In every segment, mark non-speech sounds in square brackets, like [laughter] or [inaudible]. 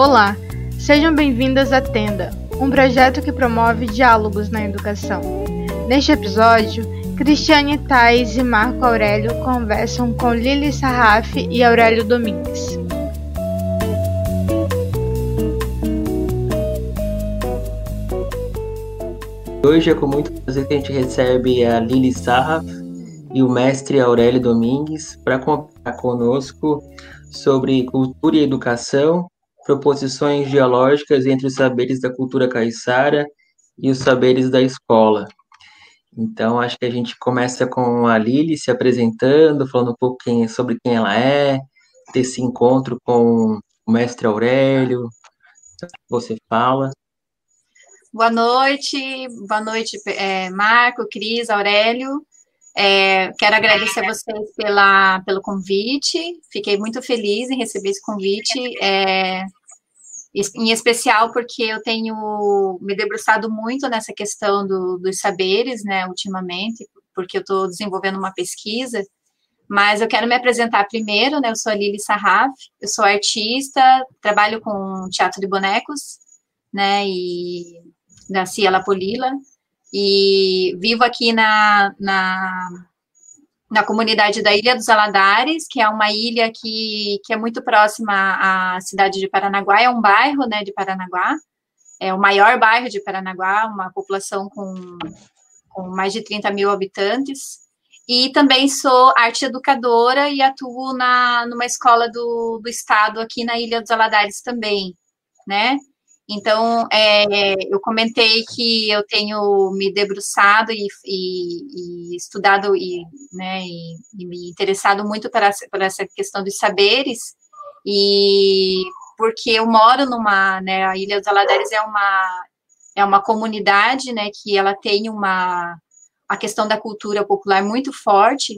Olá, sejam bem-vindas à Tenda, um projeto que promove diálogos na educação. Neste episódio, Cristiane Tais e Marco Aurélio conversam com Lili Sarraf e Aurélio Domingues. Hoje é com muito prazer que a gente recebe a Lili Sarraf e o mestre Aurélio Domingues para conversar conosco sobre cultura e educação proposições dialógicas entre os saberes da cultura caiçara e os saberes da escola. Então, acho que a gente começa com a Lili se apresentando, falando um pouco quem, sobre quem ela é, desse encontro com o mestre Aurélio. Você fala. Boa noite, boa noite, é, Marco, Cris, Aurélio. É, quero agradecer a vocês pela, pelo convite. Fiquei muito feliz em receber esse convite. É, em especial porque eu tenho me debruçado muito nessa questão do, dos saberes, né, ultimamente, porque eu estou desenvolvendo uma pesquisa, mas eu quero me apresentar primeiro, né, eu sou a Lili Sarraf, eu sou artista, trabalho com teatro de bonecos, né, e nasci a La Polila, e vivo aqui na, na na comunidade da Ilha dos Aladares, que é uma ilha que, que é muito próxima à cidade de Paranaguá, é um bairro né, de Paranaguá, é o maior bairro de Paranaguá, uma população com, com mais de 30 mil habitantes. E também sou arte educadora e atuo na, numa escola do, do estado aqui na Ilha dos Aladares também, né? Então, é, eu comentei que eu tenho me debruçado e, e, e estudado e, né, e, me interessado muito por essa, por essa questão dos saberes, e porque eu moro numa, né, a Ilha dos Aladares é uma, é uma comunidade, né, que ela tem uma, a questão da cultura popular muito forte,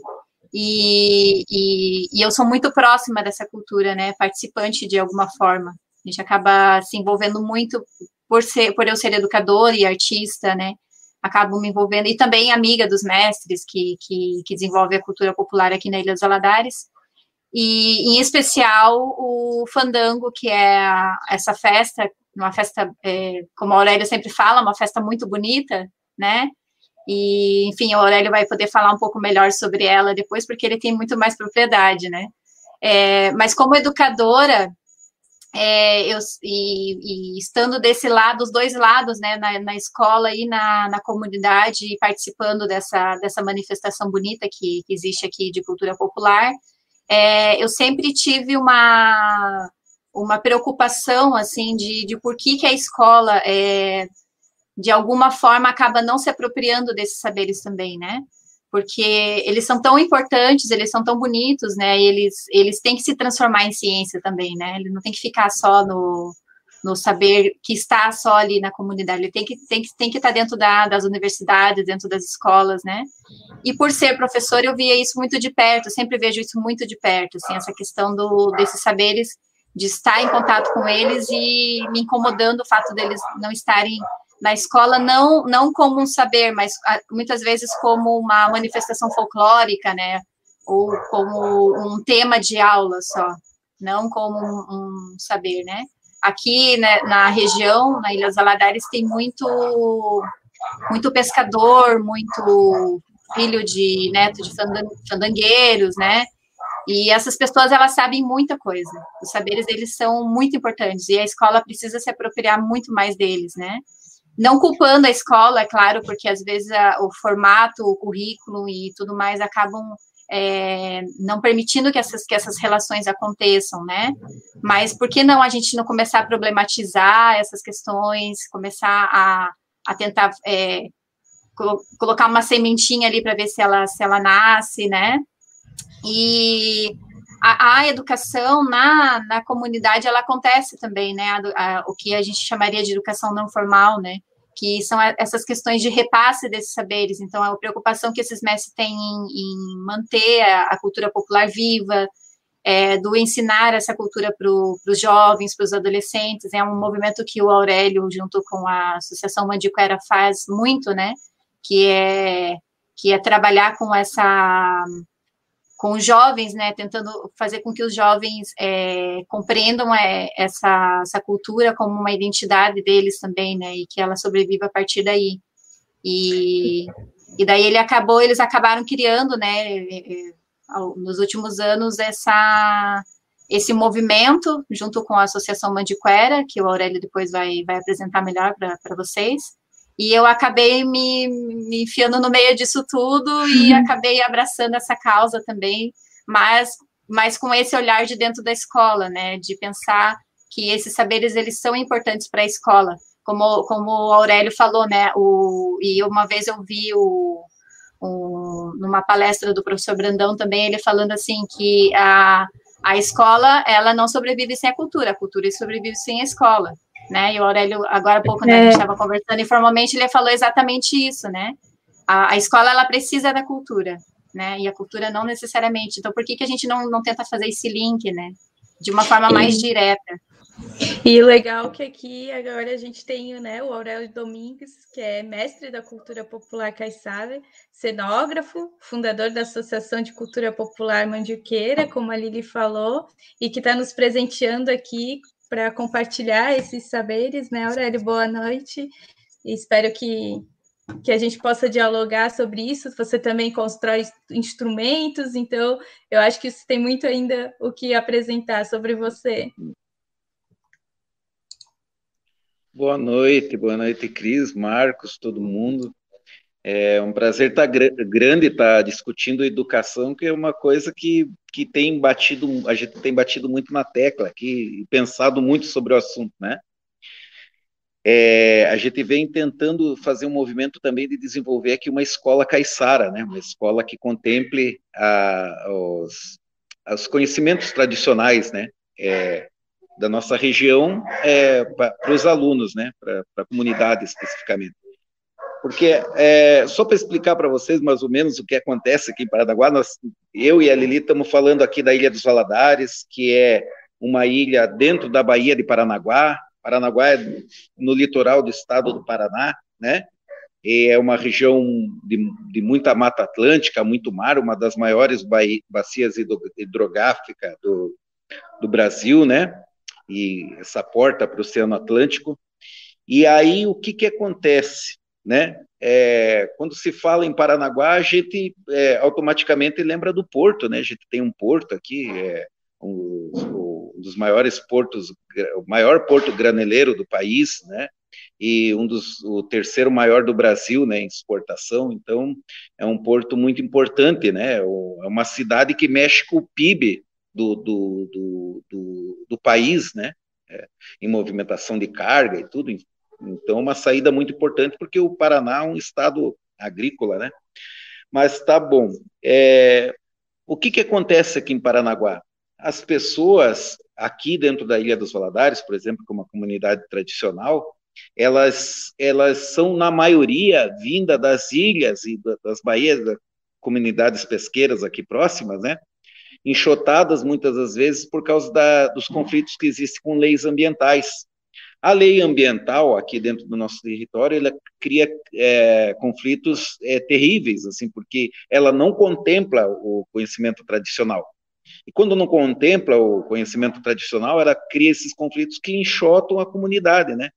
e, e, e eu sou muito próxima dessa cultura, né, participante de alguma forma. A gente acaba se envolvendo muito por ser, por eu ser educadora e artista, né? Acabo me envolvendo e também amiga dos mestres que, que, que desenvolve a cultura popular aqui na Ilha dos Aladares. E, em especial, o fandango, que é a, essa festa, uma festa, é, como a Aurélia sempre fala, uma festa muito bonita, né? E, enfim, o Aurélio vai poder falar um pouco melhor sobre ela depois, porque ele tem muito mais propriedade, né? É, mas como educadora, é, eu, e, e, estando desse lado, dos dois lados, né, na, na escola e na, na comunidade, participando dessa, dessa manifestação bonita que, que existe aqui de cultura popular, é, eu sempre tive uma, uma preocupação, assim, de, de por que, que a escola, é, de alguma forma, acaba não se apropriando desses saberes também, né? Porque eles são tão importantes, eles são tão bonitos, né? E eles, eles têm que se transformar em ciência também, né? Ele não tem que ficar só no, no saber que está só ali na comunidade, ele tem que, tem que, tem que estar dentro da, das universidades, dentro das escolas, né? E por ser professor, eu via isso muito de perto, sempre vejo isso muito de perto, assim, essa questão do, desses saberes, de estar em contato com eles e me incomodando o fato deles não estarem na escola não não como um saber, mas ah, muitas vezes como uma manifestação folclórica, né? Ou como um tema de aula só, não como um, um saber, né? Aqui né, na região, na Ilha dos Aladares, tem muito muito pescador, muito filho de neto de fandangueiros, né? E essas pessoas elas sabem muita coisa. Os saberes eles são muito importantes e a escola precisa se apropriar muito mais deles, né? Não culpando a escola, é claro, porque às vezes a, o formato, o currículo e tudo mais acabam é, não permitindo que essas, que essas relações aconteçam, né? Mas por que não a gente não começar a problematizar essas questões, começar a, a tentar é, colo colocar uma sementinha ali para ver se ela, se ela nasce, né? E a, a, educação na, na comunidade ela acontece também, né? A, a, o que a gente chamaria de educação não formal, né? Que são essas questões de repasse desses saberes. Então, a preocupação que esses mestres têm em, em manter a, cultura popular viva, é, do ensinar essa cultura para os jovens, para os adolescentes. É um movimento que o Aurélio, junto com a Associação Mandiquera, faz muito, né? Que é, que é trabalhar com essa com os jovens, né, tentando fazer com que os jovens é, compreendam é, essa, essa cultura como uma identidade deles também, né, e que ela sobreviva a partir daí. E, e daí ele acabou, eles acabaram criando, né, é, é, nos últimos anos essa esse movimento junto com a Associação Mandiquera, que o Aurélio depois vai, vai apresentar melhor para vocês, e eu acabei me, me enfiando no meio disso tudo e acabei abraçando essa causa também, mas, mas com esse olhar de dentro da escola, né? De pensar que esses saberes eles são importantes para a escola. Como, como o Aurélio falou, né? O, e uma vez eu vi o, o, numa palestra do professor Brandão também, ele falando assim que a, a escola ela não sobrevive sem a cultura, a cultura sobrevive sem a escola né? E o Aurélio, agora há pouco, né, a gente estava conversando informalmente, ele falou exatamente isso, né? A, a, escola, ela precisa da cultura, né? E a cultura não necessariamente. Então, por que, que a gente não, não tenta fazer esse link, né? De uma forma mais direta. E legal que aqui agora a gente tem né, o Aurélio Domingues, que é mestre da cultura popular caiçara, cenógrafo, fundador da Associação de Cultura Popular Mandioqueira, como a Lili falou, e que está nos presenteando aqui para compartilhar esses saberes, né, Aurélio? Boa noite. Espero que, que a gente possa dialogar sobre isso. Você também constrói instrumentos, então eu acho que isso tem muito ainda o que apresentar sobre você. Boa noite, boa noite, Cris, Marcos, todo mundo. É um prazer estar tá gr grande estar tá discutindo educação, que é uma coisa que, que tem batido, a gente tem batido muito na tecla aqui pensado muito sobre o assunto, né? É, a gente vem tentando fazer um movimento também de desenvolver aqui uma escola caiçara, né? Uma escola que contemple a, os, os conhecimentos tradicionais, né? É, da nossa região é, para os alunos, né? Para a comunidade especificamente. Porque, é, só para explicar para vocês mais ou menos o que acontece aqui em Paranaguá, nós, eu e a Lili estamos falando aqui da Ilha dos Valadares, que é uma ilha dentro da Baía de Paranaguá. Paranaguá é no litoral do estado do Paraná, né? E é uma região de, de muita mata atlântica, muito mar, uma das maiores bacias hidrográficas do, do Brasil, né? E essa porta para o Oceano Atlântico. E aí, o que, que acontece? Né? É, quando se fala em Paranaguá, a gente é, automaticamente lembra do porto, né? A gente tem um porto aqui, é, um, um, dos maiores portos, o maior porto graneleiro do país, né? E um dos, o terceiro maior do Brasil, né? Em exportação. Então, é um porto muito importante, né? É uma cidade que mexe com o PIB do, do, do, do, do país, né? É, em movimentação de carga e tudo, então, uma saída muito importante, porque o Paraná é um estado agrícola, né? Mas tá bom. É, o que, que acontece aqui em Paranaguá? As pessoas aqui dentro da Ilha dos Valadares, por exemplo, como uma comunidade tradicional, elas, elas são, na maioria, vinda das ilhas e das baías, das comunidades pesqueiras aqui próximas, né? enxotadas muitas das vezes por causa da, dos conflitos que existem com leis ambientais. A lei ambiental aqui dentro do nosso território, ela cria é, conflitos é, terríveis, assim, porque ela não contempla o conhecimento tradicional. E quando não contempla o conhecimento tradicional, ela cria esses conflitos que enxotam a comunidade, né?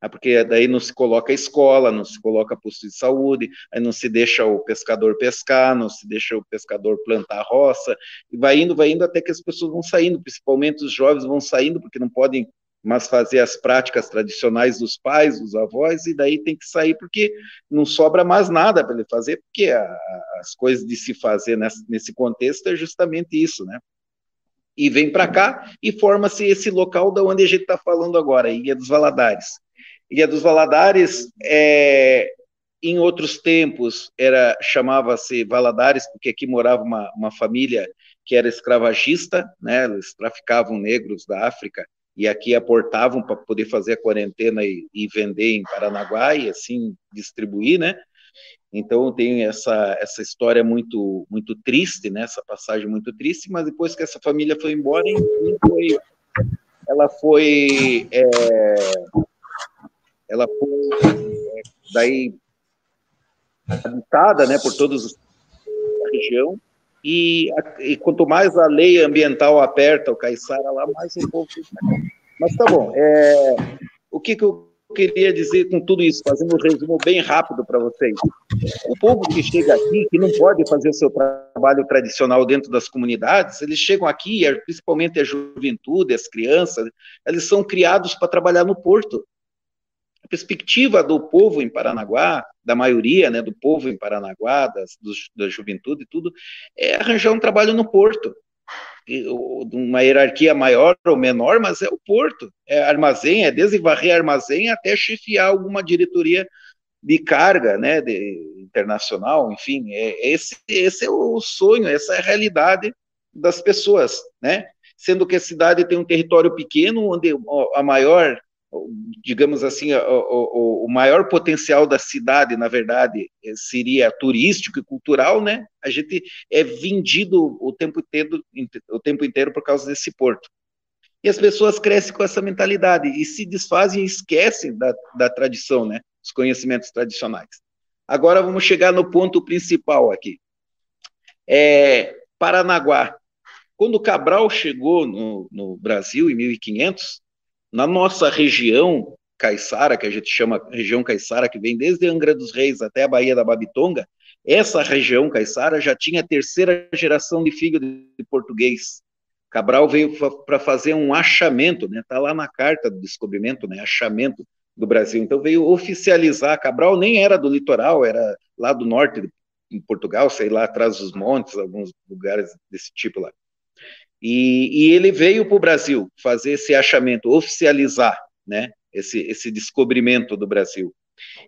É porque daí não se coloca escola, não se coloca posto de saúde, aí não se deixa o pescador pescar, não se deixa o pescador plantar roça, e vai indo, vai indo até que as pessoas vão saindo, principalmente os jovens vão saindo, porque não podem mas fazer as práticas tradicionais dos pais, dos avós, e daí tem que sair porque não sobra mais nada para ele fazer, porque a, as coisas de se fazer nesse, nesse contexto é justamente isso, né? E vem para cá e forma-se esse local da onde a gente está falando agora, Ilha dos Valadares. Ilha dos Valadares, é, em outros tempos, era chamava-se Valadares, porque aqui morava uma, uma família que era escravagista, né? Eles traficavam negros da África e aqui aportavam para poder fazer a quarentena e, e, vender em Paranaguá e assim distribuir, né? Então tem essa essa história muito muito triste, né? Essa passagem muito triste, mas depois que essa família foi embora, foi, ela foi é, ela foi é, daí habitada, né? Por todos os da região E, e, quanto mais a lei ambiental aperta o caiçara lá, mais o povo. Mas tá bom. É, o que, que eu queria dizer com tudo isso, fazendo um resumo bem rápido para vocês? O povo que chega aqui, que não pode fazer o seu trabalho tradicional dentro das comunidades, eles chegam aqui, principalmente a juventude, as crianças, eles são criados para trabalhar no porto a perspectiva do povo em Paranaguá, da maioria, né, do povo em Paranaguá, das, da juventude e tudo, é arranjar um trabalho no porto. Uma hierarquia maior ou menor, mas é o porto, é armazém, é desde varrer armazém até chefiar alguma diretoria de carga, né, de, internacional, enfim, é, esse, esse é o sonho, essa é a realidade das pessoas, né, sendo que a cidade tem um território pequeno, onde a maior digamos assim, o, o, o, maior potencial da cidade, na verdade, eh, seria turístico e cultural, né? A gente é vendido o tempo inteiro, o tempo inteiro por causa desse porto. E as pessoas crescem com essa mentalidade e se desfazem e esquecem da, da tradição, né? Os conhecimentos tradicionais. Agora vamos chegar no ponto principal aqui. É, Paranaguá. Quando Cabral chegou no, no Brasil em 1500, na nossa região caiçara, que a gente chama região caiçara, que vem desde Angra dos Reis até a Baía da Babitonga, essa região caiçara já tinha a terceira geração de filho de português. Cabral veio para fazer um achamento, né? Tá lá na carta do descobrimento, né? Achamento do Brasil. Então veio oficializar. Cabral nem era do litoral, era lá do norte de Portugal, sei lá atrás dos montes, alguns lugares desse tipo lá. E, e ele veio para o Brasil fazer esse achamento, oficializar né, esse, esse descobrimento do Brasil.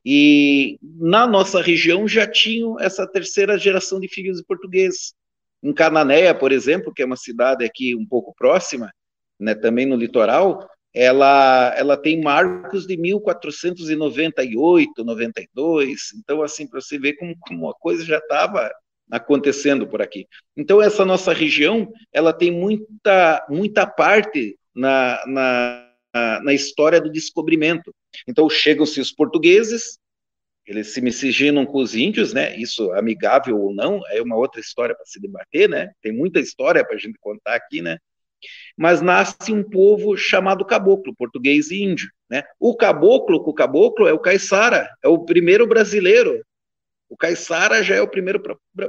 E na nossa região já tinham essa terceira geração de filhos de portugueses. Em Cananéia, por exemplo, que é uma cidade aqui um pouco próxima, né, também no litoral, ela, ela tem marcos de 1498, 92. Então, assim, para você ver como, como a coisa já estava acontecendo por aqui. Então essa nossa região, ela tem muita muita parte na, na, na história do descobrimento. Então chegam-se os portugueses, eles se miscigenam com os índios, né? Isso amigável ou não é uma outra história para se debater, né? Tem muita história para a gente contar aqui, né? Mas nasce um povo chamado caboclo, português e índio, né? O caboclo, o caboclo é o caiçara, é o primeiro brasileiro o caiçara já é o primeiro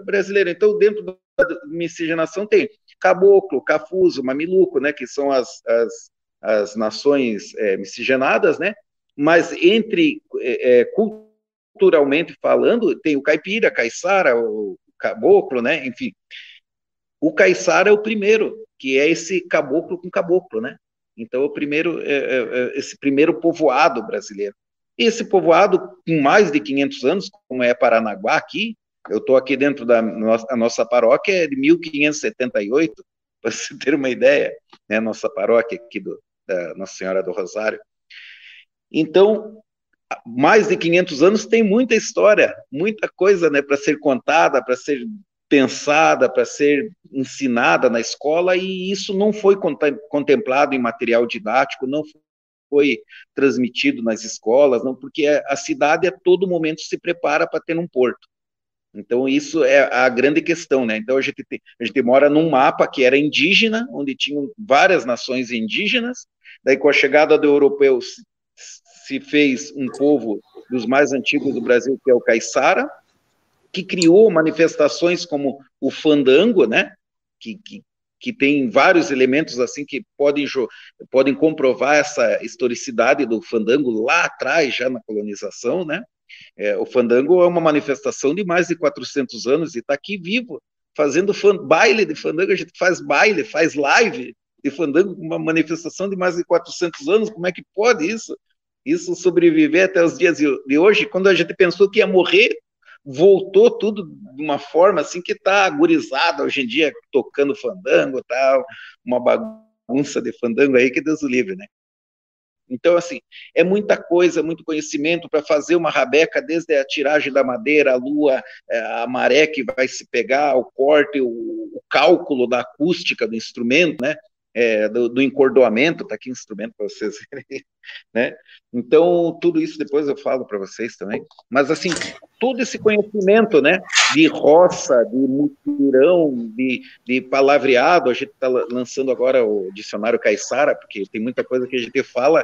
brasileiro. Então, dentro da miscigenação tem caboclo, cafuso, mamiluco, né, que são as, as, as nações é, miscigenadas, né? Mas entre é, é culturalmente falando, tem o caipira, caiçara, o caboclo, né? Enfim, o caiçara é o primeiro, que é esse caboclo com caboclo, né? Então, o primeiro, é, é, é esse primeiro povoado brasileiro. Esse povoado, com mais de 500 anos, como é Paranaguá aqui, eu estou aqui dentro da nossa, nossa paróquia, é de 1578, [laughs] para você ter uma ideia, né, nossa paróquia aqui do, da Nossa Senhora do Rosário. Então, mais de 500 anos tem muita história, muita coisa né, para ser contada, para ser pensada, para ser ensinada na escola, e isso não foi contemplado em material didático, não foi transmitido nas escolas, não, porque a cidade a todo momento se prepara para ter um porto. Então, isso é a grande questão, né? Então, a gente, tem, a gente mora num mapa que era indígena, onde tinham várias nações indígenas, daí, com a chegada do europeu, se, se fez um povo dos mais antigos do Brasil, que é o Caiçara, que criou manifestações como o fandango, né? Que, que, que tem vários elementos assim que podem, podem comprovar essa historicidade do fandango lá atrás, já na colonização, né? É, o fandango é uma manifestação de mais de 400 anos e está aqui vivo, fazendo baile de fandango, a gente faz baile, faz live de fandango, uma manifestação de mais de 400 anos, como é que pode isso? Isso sobreviver até os dias de hoje, quando a gente pensou que ia morrer, voltou tudo de uma forma assim que está agorizada hoje em dia, tocando fandango tal, uma bagunça de fandango aí que Deus o livre, né? Então, assim, é muita coisa, muito conhecimento para fazer uma rabeca, desde a tiragem da madeira, a lua, é, a maré que vai se pegar, o corte, o, o cálculo da acústica do instrumento, né? É, do, do, encordoamento, tá aqui um instrumento para vocês [laughs] verem, né? Então, tudo isso depois eu falo para vocês também. Mas, assim, todo esse conhecimento, né, de roça, de mutirão, de, de palavreado, a gente está lançando agora o dicionário Caissara, porque tem muita coisa que a gente fala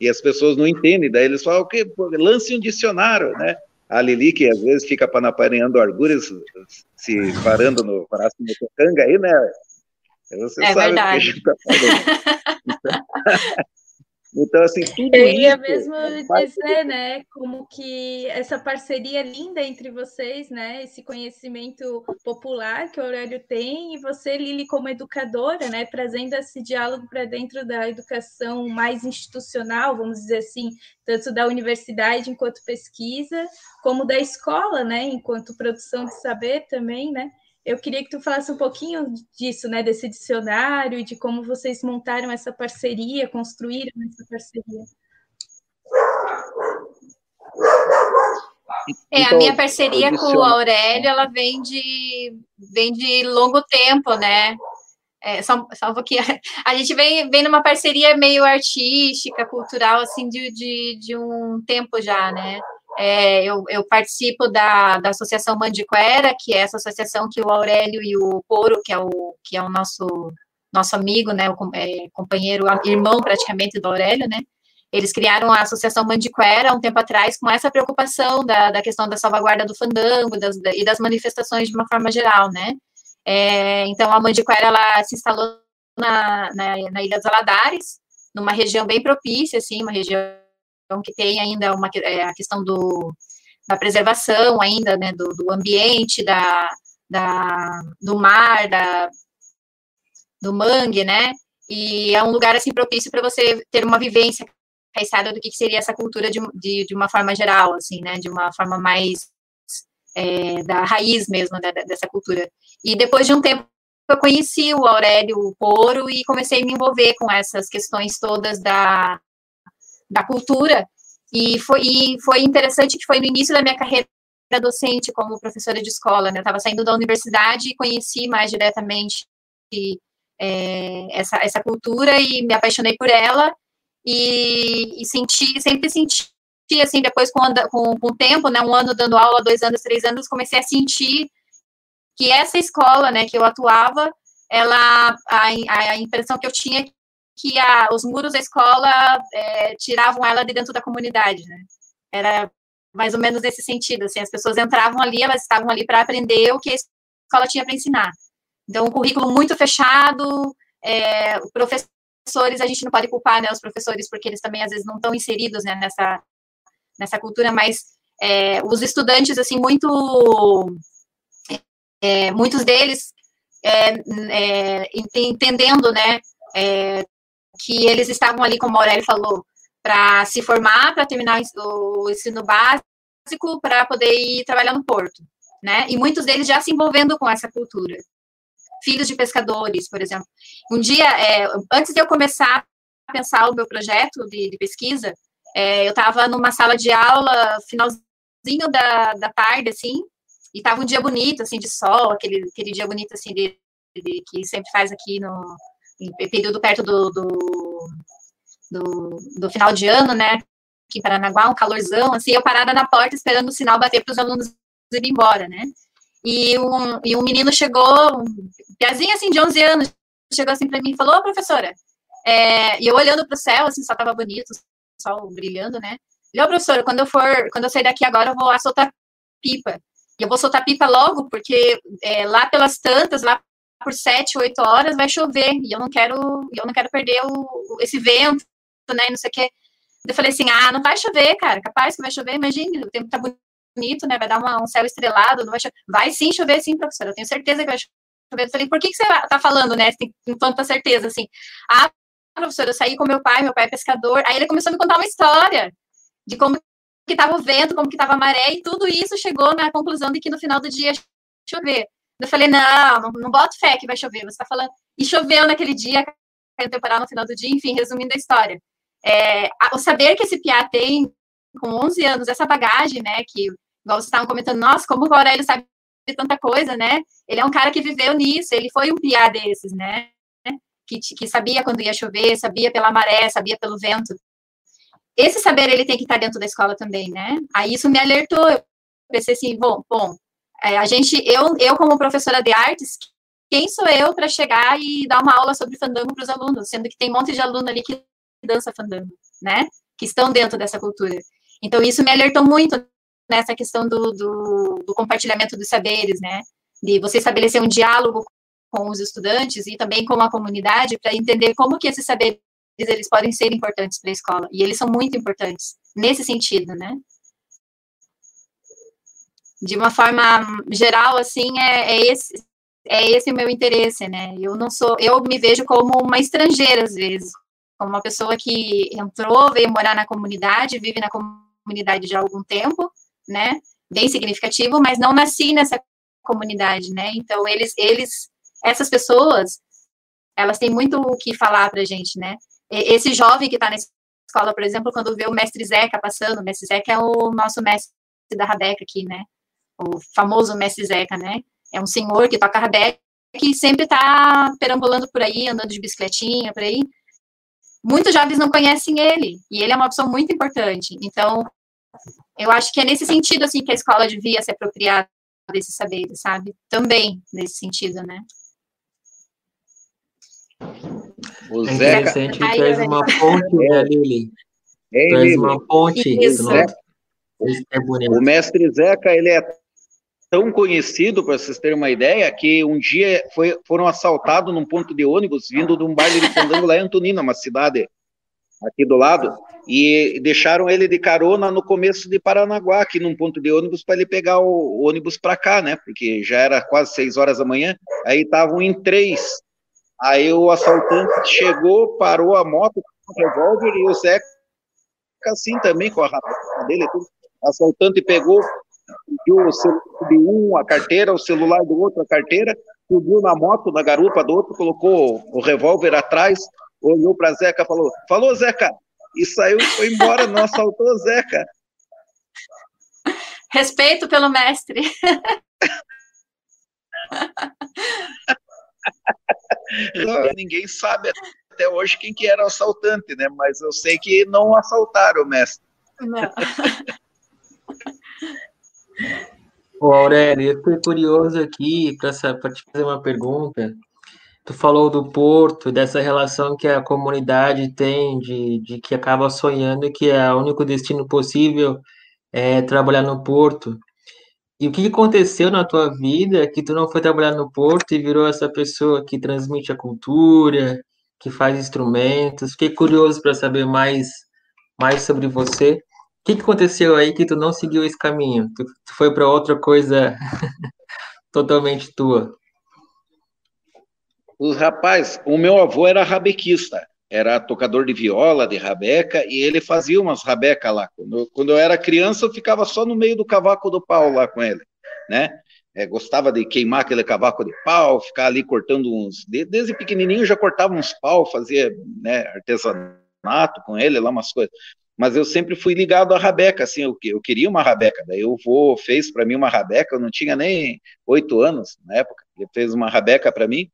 e as pessoas não entendem, daí eles falam, o quê? Lance um dicionário, né? A Lili, que às vezes fica panapareando argures, se parando no braço do tocanga aí, né? Você é sabe verdade. que a gente está falando. [laughs] Então, assim, tudo Eu ia isso, mesmo é dizer, né, como que essa parceria linda entre vocês, né, esse conhecimento popular que o Aurélio tem e você, Lili, como educadora, né, trazendo esse diálogo para dentro da educação mais institucional, vamos dizer assim, tanto da universidade enquanto pesquisa, como da escola, né, enquanto produção de saber também, né, eu queria que tu falasse um pouquinho disso, né, desse dicionário e de como vocês montaram essa parceria, construíram essa parceria. É, a minha então, parceria com o Aurélio, ela vem de, vem de longo tempo, né? É, só, só um pouquinho. [laughs] A gente vem, vem numa parceria meio artística, cultural, assim, de, de, de um tempo já, né? É, eu, eu, participo da, da Associação Mandiquera, que é essa associação que o Aurélio e o Poro, que é o, que é o nosso, nosso amigo, né, o é, companheiro, irmão praticamente do Aurélio, né, eles criaram a Associação Mandiquera um tempo atrás com essa preocupação da, da questão da salvaguarda do fandango das, da, e das manifestações de uma forma geral, né. É, então, a Mandiquera, ela se instalou na, na, na Ilha dos Aladares, numa região bem propícia, assim, uma região que tem ainda uma, é, a questão do, da preservação ainda, né, do, do ambiente, da, da, do mar, da, do mangue, né, e é um lugar, assim, propício para você ter uma vivência caiçada do que seria essa cultura de, de, de, uma forma geral, assim, né, de uma forma mais é, da raiz mesmo da, dessa cultura. E depois de um tempo eu conheci o Aurélio Poro e comecei a me envolver com essas questões todas da, da cultura. E foi, e foi interessante que foi no início da minha carreira docente como professora de escola, né? Eu estava saindo da universidade e conheci mais diretamente é, essa, essa cultura e me apaixonei por ela e, e senti, sempre senti, assim, depois com, com, com o tempo, né, um ano dando aula, dois anos, três anos, comecei a sentir que essa escola, né, que eu atuava, ela, a, a impressão que eu tinha que a, os muros da escola é, tiravam ela de dentro da comunidade, né? Era mais ou menos nesse sentido, assim, as pessoas entravam ali, elas estavam ali para aprender o que a escola tinha para ensinar. Então, um currículo muito fechado, é, professores, a gente não pode culpar, né, os professores, porque eles também, às vezes, não estão inseridos, né, nessa, nessa cultura, mas é, os estudantes, assim, muito, é, muitos deles é, é, entendendo, né, é, que eles estavam ali, como a Aurélio falou, para se formar, para terminar o ensino básico, para poder ir trabalhar no porto, né? E muitos deles já se envolvendo com essa cultura. Filhos de pescadores, por exemplo. Um dia, é, antes de eu começar a pensar o meu projeto de, de pesquisa, é, eu estava numa sala de aula, finalzinho da, da tarde, assim, e estava um dia bonito, assim, de sol, aquele, aquele dia bonito, assim, de, de que sempre faz aqui no, período perto do, do, do, do, final de ano, né? Aqui em Paranaguá, um calorzão, assim, eu parada na porta esperando o sinal bater para os alunos irem embora, né? E um, e um menino chegou, um piazinho assim de 11 anos, chegou assim para mim e falou: Ô, professora, é, e eu olhando para o céu, assim, só estava bonito, o sol brilhando, né? E, ô, professora, quando eu for, quando eu sair daqui agora, eu vou lá soltar pipa. E eu vou soltar pipa logo, porque é, lá pelas tantas, lá por sete, oito horas vai chover e eu não quero, eu não quero perder o, esse vento, né? Não sei o quê. Eu falei assim, ah, não vai chover, cara. Capaz que vai chover, imagine, o tempo tá bonito, né? Vai dar uma, um céu estrelado, não vai chover. Vai sim chover, sim, professora. Eu tenho certeza que vai chover. Eu falei, por que, que você tá falando, né? Tem tanta certeza, assim. Ah, professora, eu saí com meu pai, meu pai é pescador. Aí ele começou a me contar uma história de como que tava o vento, como que tava a maré, e tudo isso chegou na conclusão de que no final do dia chover. Eu falei, não, não, não boto fé que vai chover. Você está falando. E choveu naquele dia, caiu temporal no final do dia, enfim, resumindo a história. É, o saber que esse piá tem com 11 anos, essa bagagem, né, que, igual vocês estavam comentando, nossa, como o Aurélio sabe tanta coisa, né? Ele é um cara que viveu nisso, ele foi um piá desses, né? que, que sabia quando ia chover, sabia pela maré, sabia pelo vento. Esse saber ele tem que estar dentro da escola também, né? Aí isso me alertou. Eu pensei assim, bom, bom, é, a gente, eu, eu como professora de artes, quem sou eu para chegar e dar uma aula sobre fandango para os alunos, sendo que tem um monte de aluno ali que dança fandango, né? Que estão dentro dessa cultura. Então isso me alertou muito nessa questão do, do, do compartilhamento dos saberes, né? De você estabelecer um diálogo com os estudantes e também com a comunidade para entender como que esses saberes eles podem ser importantes para a escola. E eles são muito importantes nesse sentido, né? De uma forma geral, assim, é, é esse é esse o meu interesse, né? Eu não sou, eu me vejo como uma estrangeira às vezes, como uma pessoa que entrou, veio morar na comunidade, vive na comunidade já há algum tempo, né? Bem significativo, mas não nasci nessa comunidade, né? Então eles, eles essas pessoas, elas têm muito o que falar para gente, né? Esse jovem que está na escola, por exemplo, quando vê o mestre Zeca passando, o mestre Zeca é o nosso mestre da Rabeca aqui, né? O famoso mestre Zeca, né? É um senhor que toca Rabeca e sempre está perambulando por aí, andando de bicicletinha, por aí. Muitos jovens não conhecem ele, e ele é uma pessoa muito importante. Então, eu acho que é nesse sentido, assim, que a escola devia se apropriar desses saberes, sabe? Também nesse sentido, né? O é interessante que traz uma ponte, né, Lili? É, traz uma ponte. Isso. É o mestre Zeca, ele é tão conhecido, para vocês terem uma ideia, que um dia foi, foram assaltados num ponto de ônibus, vindo de um baile de fandango lá em Antonina, uma cidade aqui do lado, e deixaram ele de carona no começo de Paranaguá, aqui num ponto de ônibus, para ele pegar o ônibus para cá, né? Porque já era quase seis horas da manhã, aí estavam em três Aí o assaltante chegou, parou a moto com o revólver e o Zeca assim também com a rapaz dele. Tudo. O assaltante pegou, pediu o celular de um, a carteira, o celular do outro, a carteira, subiu na moto, na garupa do outro, colocou o revólver atrás, olhou para Zeca e falou: Falou, Zeca! E saiu, foi embora, não assaltou Zeca. Respeito pelo mestre. Ninguém sabe até hoje quem que era o assaltante, né? Mas eu sei que não assaltaram o mestre. Não. Ô, Aurélio, eu fiquei curioso aqui para te fazer uma pergunta. Tu falou do Porto, dessa relação que a comunidade tem de, de que acaba sonhando que é o único destino possível é trabalhar no Porto. E o que aconteceu na tua vida que tu não foi trabalhar no Porto e virou essa pessoa que transmite a cultura, que faz instrumentos? Fiquei curioso para saber mais, mais sobre você. O que aconteceu aí que tu não seguiu esse caminho? Tu, tu foi para outra coisa [laughs] totalmente tua? Os rapaz, o meu avô era rabequista era tocador de viola, de rabeca, e ele fazia umas rabecas lá. Quando, quando, eu era criança, eu ficava só no meio do cavaco do pau lá com ele, né? É, gostava de queimar aquele cavaco de pau, ficar ali cortando uns... Desde pequenininho já cortava uns pau, fazia né, artesanato com ele, lá umas coisas. Mas eu sempre fui ligado à rabeca, assim, eu, eu queria uma rabeca. Daí o vô fez para mim uma rabeca, eu não tinha nem oito anos na época, ele fez uma rabeca para mim,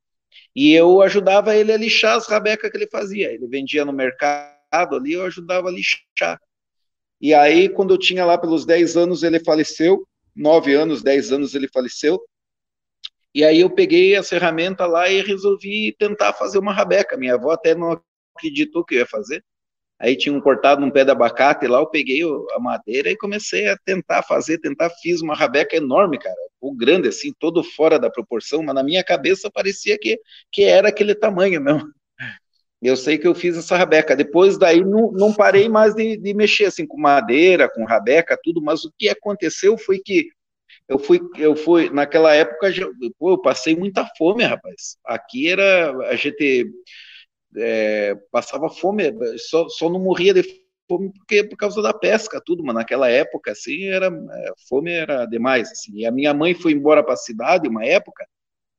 e eu ajudava ele a lixar as rabecas que ele fazia. Ele vendia no mercado ali, eu ajudava a lixar. E aí, quando eu tinha lá pelos 10 anos, ele faleceu. 9 anos, 10 anos, ele faleceu. E aí eu peguei a ferramenta lá e resolvi tentar fazer uma rabeca. Minha avó até não acreditou que eu ia fazer. Aí tinha um cortado um pé de abacate lá, eu peguei a madeira e comecei a tentar fazer, tentar, fiz uma rabeca enorme, cara, o grande assim, todo fora da proporção, mas na minha cabeça parecia que, que era aquele tamanho mesmo. [laughs] Eu sei que eu fiz essa rabeca. Depois daí não, não parei mais de, de mexer assim com madeira, com rabeca, tudo, mas o que aconteceu foi que eu fui, eu fui naquela época, pô, eu passei muita fome, rapaz. Aqui era a gente é, passava fome, só, só não morria de fome porque por causa da pesca, tudo, mas naquela época, assim, era, é, fome era demais, assim, e a minha mãe foi embora para a cidade, uma época,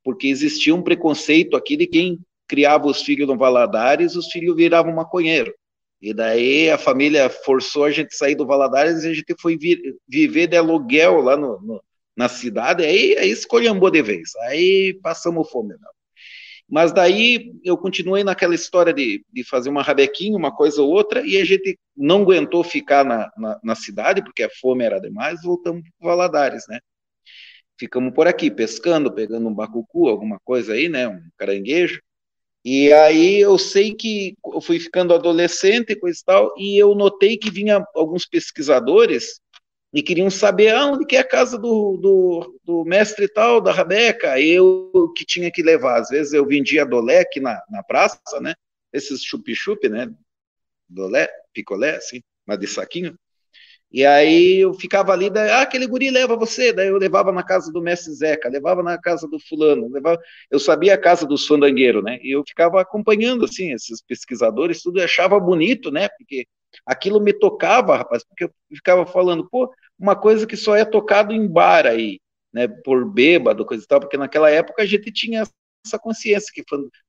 porque existia um preconceito aqui de quem criava os filhos no Valadares, os filhos viravam maconheiro, e daí a família forçou a gente sair do Valadares e a gente foi vir, viver de aluguel lá no, no, na cidade, aí, aí escolhambou de vez, aí passamos fome, não. Mas daí eu continuei naquela história de, de fazer uma rabequinha, uma coisa ou outra, e a gente não aguentou ficar na, na, na cidade, porque a fome era demais, voltamos para Valadares, né? Ficamos por aqui, pescando, pegando um bacucu, alguma coisa aí, né? Um caranguejo. E aí eu sei que eu fui ficando adolescente e coisa e tal, e eu notei que vinha alguns pesquisadores e queriam saber ah, onde que é a casa do, do, do mestre tal, da Rabeca, eu que tinha que levar. Às vezes eu vendia dolé aqui na, na praça, né? Esses chup-chup, né? Dolé, picolé, assim, mas de saquinho. E aí eu ficava ali, daí, ah, aquele guri leva você, daí eu levava na casa do mestre Zeca, levava na casa do fulano, levava, eu sabia a casa dos fandangueiros, né, e eu ficava acompanhando, assim, esses pesquisadores, tudo, eu achava bonito, né, porque aquilo me tocava, rapaz, porque eu ficava falando, pô, uma coisa que só é tocado em bar aí, né, por bêbado, coisa e tal, porque naquela época a gente tinha essa consciência que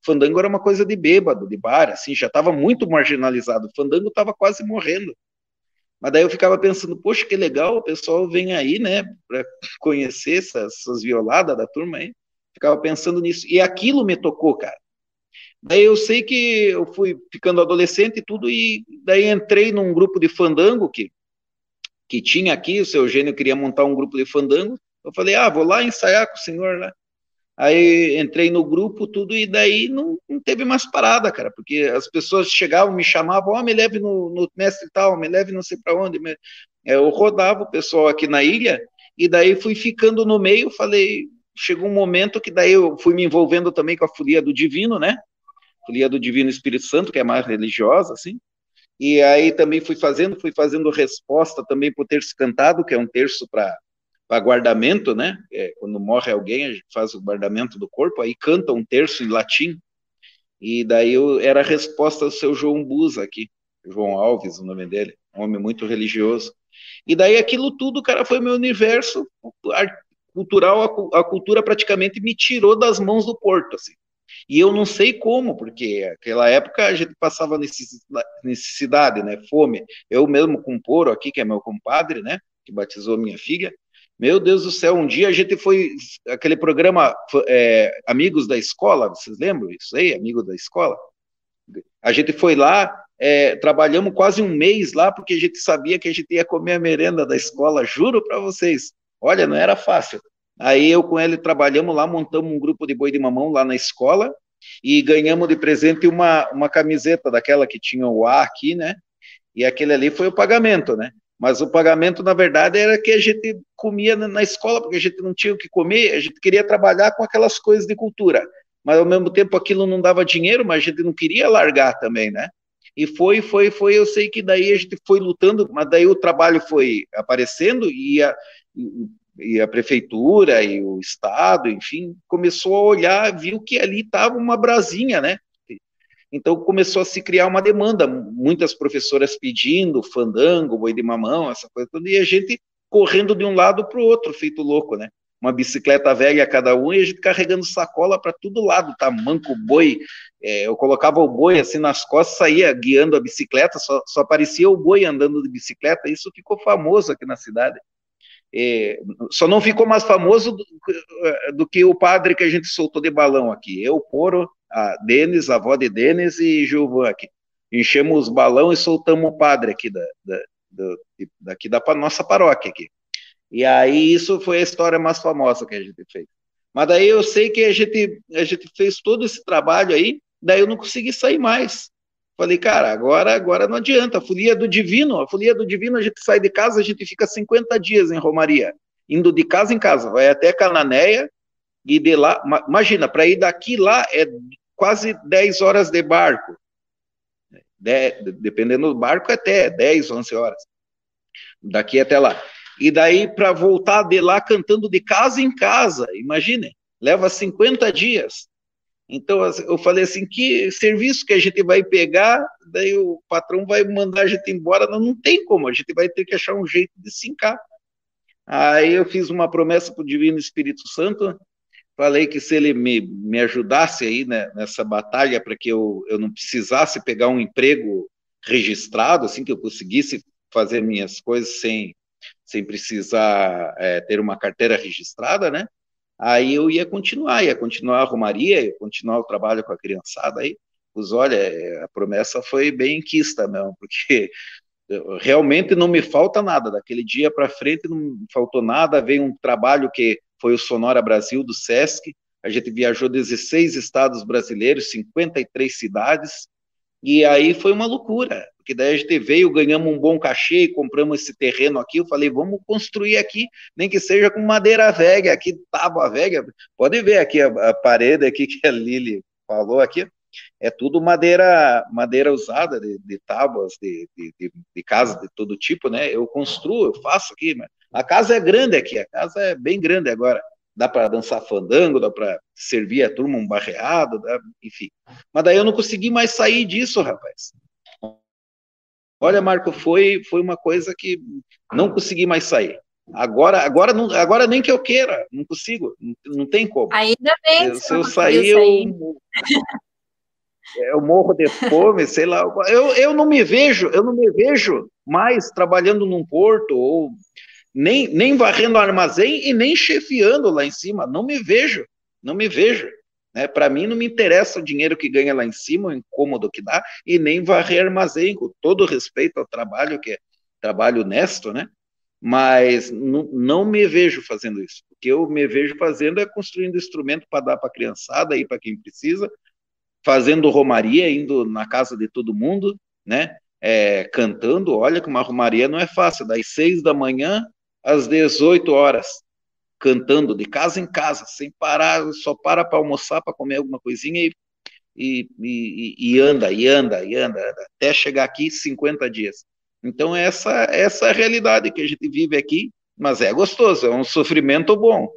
fandango era uma coisa de bêbado, de bar, assim, já estava muito marginalizado, fandango estava quase morrendo. Mas daí eu ficava pensando, poxa, que legal, o pessoal vem aí, né, para conhecer essas, essas violadas da turma aí. Ficava pensando nisso. E aquilo me tocou, cara. Daí eu sei que eu fui ficando adolescente e tudo, e daí entrei num grupo de fandango que que tinha aqui, o seu Eugênio queria montar um grupo de fandango, eu falei, ah, vou lá ensaiar com o senhor lá. Aí entrei no grupo, tudo, e daí não, não teve mais parada, cara, porque as pessoas chegavam, me chamavam, ó, oh, me leve no, no mestre tal, me leve não sei para onde. Eu rodava o pessoal aqui na ilha, e daí fui ficando no meio, falei, chegou um momento que daí eu fui me envolvendo também com a folia do divino, né? Folia do Divino Espírito Santo, que é mais religiosa, assim. E aí também fui fazendo, fui fazendo resposta também para o terço cantado, que é um terço para guardamento, né? É, quando morre alguém, a gente faz o guardamento do corpo, aí canta um terço em latim. E daí eu, era a resposta do seu João Busa aqui, João Alves, o nome dele, um homem muito religioso. E daí aquilo tudo, cara, foi meu universo cultural, a, a cultura praticamente me tirou das mãos do porto, assim. E eu não sei como, porque naquela época a gente passava necessidade, né, fome. Eu mesmo com o Poro aqui, que é meu compadre, né, que batizou minha filha, meu Deus do céu, um dia a gente foi, aquele programa é, Amigos da Escola, vocês lembram isso aí, Amigos da Escola? A gente foi lá, é, trabalhamos quase um mês lá, porque a gente sabia que a gente ia comer a merenda da escola, juro para vocês. Olha, não era fácil. Aí eu com ele trabalhamos lá, montamos um grupo de boi de mamão lá na escola e ganhamos de presente uma, uma camiseta daquela que tinha o A aqui, né? E aquele ali foi o pagamento, né? Mas o pagamento, na verdade, era que a gente comia na escola, porque a gente não tinha o que comer, a gente queria trabalhar com aquelas coisas de cultura. Mas, ao mesmo tempo, aquilo não dava dinheiro, mas a gente não queria largar também, né? E foi, foi, foi. Eu sei que daí a gente foi lutando, mas daí o trabalho foi aparecendo e a, e a prefeitura e o estado, enfim, começou a olhar, viu que ali estava uma brasinha, né? Então começou a se criar uma demanda, muitas professoras pedindo fandango, boi de mamão, essa coisa toda, e a gente correndo de um lado para o outro, feito louco, né? Uma bicicleta velha a cada um e a gente carregando sacola para todo lado, tamanco, boi. É, eu colocava o boi assim nas costas, saía guiando a bicicleta, só, só aparecia o boi andando de bicicleta. Isso ficou famoso aqui na cidade. É, só não ficou mais famoso do, do, que o padre que a gente soltou de balão aqui. Eu, Poro, a Denis, a avó de Denis e Gilvan aqui. Enchemos os balão e soltamos o padre aqui da, da, da, daqui da nossa paróquia aqui. E aí isso foi a história mais famosa que a gente fez. Mas daí eu sei que a gente, a gente fez todo esse trabalho aí, daí eu não consegui sair mais. Falei, cara, agora, agora não adianta. A folia do divino, a folia do divino, a gente sai de casa, a gente fica 50 dias em Romaria, indo de casa em casa, vai até Cananéia e de lá, imagina, para ir daqui lá é quase 10 horas de barco. De, dependendo do barco, até 10, 11 horas. Daqui até lá. E daí para voltar de lá cantando de casa em casa, imagine, leva 50 dias. Então, eu falei assim, que serviço que a gente vai pegar, daí o patrão vai mandar a gente embora, não, não tem como, a gente vai ter que achar um jeito de sincar. Aí eu fiz uma promessa para o Divino Espírito Santo, falei que se ele me, me ajudasse aí né, nessa batalha para que eu, eu não precisasse pegar um emprego registrado, assim, que eu conseguisse fazer minhas coisas sem, sem precisar é, ter uma carteira registrada, né? Aí eu ia continuar, ia continuar a romaria, ia continuar o trabalho com a criançada aí. Pois olha, é, a promessa foi bem quista mesmo, porque realmente não me falta nada. Daquele dia para frente não faltou nada. Veio um trabalho que foi o Sonora Brasil do SESC. A gente viajou 16 estados brasileiros, 53 cidades, e aí foi uma loucura, porque daí a gente veio, ganhamos um bom cachê e compramos esse terreno aqui. Eu falei, vamos construir aqui, nem que seja com madeira velha, aqui tábua velha. Pode ver aqui a, a parede aqui que a Lili falou aqui é tudo madeira madeira usada de, de tábuas de, de, de, casa de todo tipo, né? Eu construo, eu faço aqui, mas a casa é grande aqui, a casa é bem grande agora. Dá para dançar fandango, dá para servir a turma um barreado, dá, enfim. Mas daí eu não consegui mais sair disso, rapaz. Olha, Marco, foi foi uma coisa que não consegui mais sair. Agora, agora, não, agora nem que eu queira, não consigo, não, não tem como. Ainda bem. Se, se eu sair, eu, [laughs] eu morro de fome, sei lá. Eu, eu não me vejo, eu não me vejo mais trabalhando num porto ou nem, nem varrendo armazém e nem chefiando lá em cima. Não me vejo, não me vejo. Né? Para mim não me interessa o dinheiro que ganha lá em cima, o incômodo que dá, e nem varrer armazém, com todo respeito ao trabalho, que é trabalho honesto, né? Mas não, me vejo fazendo isso. O que eu me vejo fazendo é construindo instrumento para dar para a criançada e para quem precisa, fazendo romaria, indo na casa de todo mundo, né? É, cantando. Olha que uma romaria não é fácil, das seis da manhã às 18 horas, cantando de casa em casa, sem parar, só para para almoçar, para comer alguma coisinha e, e, e, e, anda, e anda, e anda, até chegar aqui 50 dias. Então, essa, essa é a realidade que a gente vive aqui, mas é gostoso, é um sofrimento bom.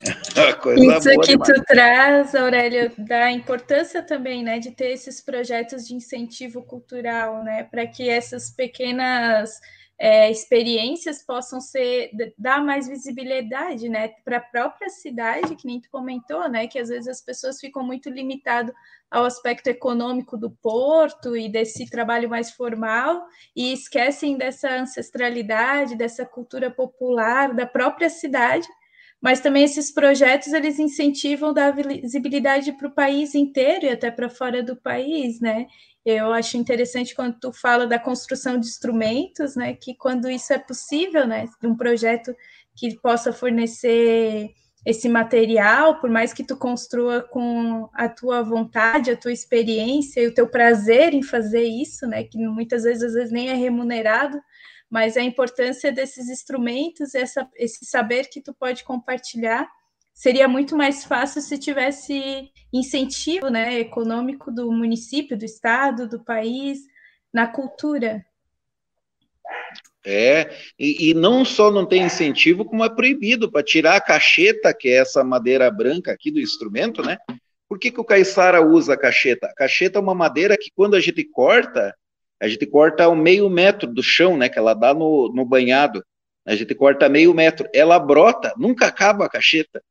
[laughs] Isso que demais. tu traz, Aurélio, da importância também, né, de ter esses projetos de incentivo cultural, né, para que essas pequenas é, experiências possam ser dar mais visibilidade, né, para a própria cidade, que nem tu comentou, né, que às vezes as pessoas ficam muito limitadas ao aspecto econômico do porto e desse trabalho mais formal e esquecem dessa ancestralidade, dessa cultura popular da própria cidade mas também esses projetos eles incentivam dar visibilidade para o país inteiro e até para fora do país, né? Eu acho interessante quando tu fala da construção de instrumentos, né? Que quando isso é possível, né? De um projeto que possa fornecer esse material, por mais que tu construa com a tua vontade, a tua experiência e o teu prazer em fazer isso, né? Que muitas vezes, às vezes nem é remunerado, mas a importância desses instrumentos, essa, esse saber que tu pode compartilhar, seria muito mais fácil se tivesse incentivo né, econômico do município, do estado, do país, na cultura. É, e, e, não só não tem incentivo, como é proibido para tirar a cacheta, que é essa madeira branca aqui do instrumento, né? Por que, que o caiçara usa a cacheta? A cacheta é uma madeira que, quando a gente corta, a gente corta o meio metro do chão, né, que ela dá no, no banhado, a gente corta meio metro, ela brota, nunca acaba a cacheta.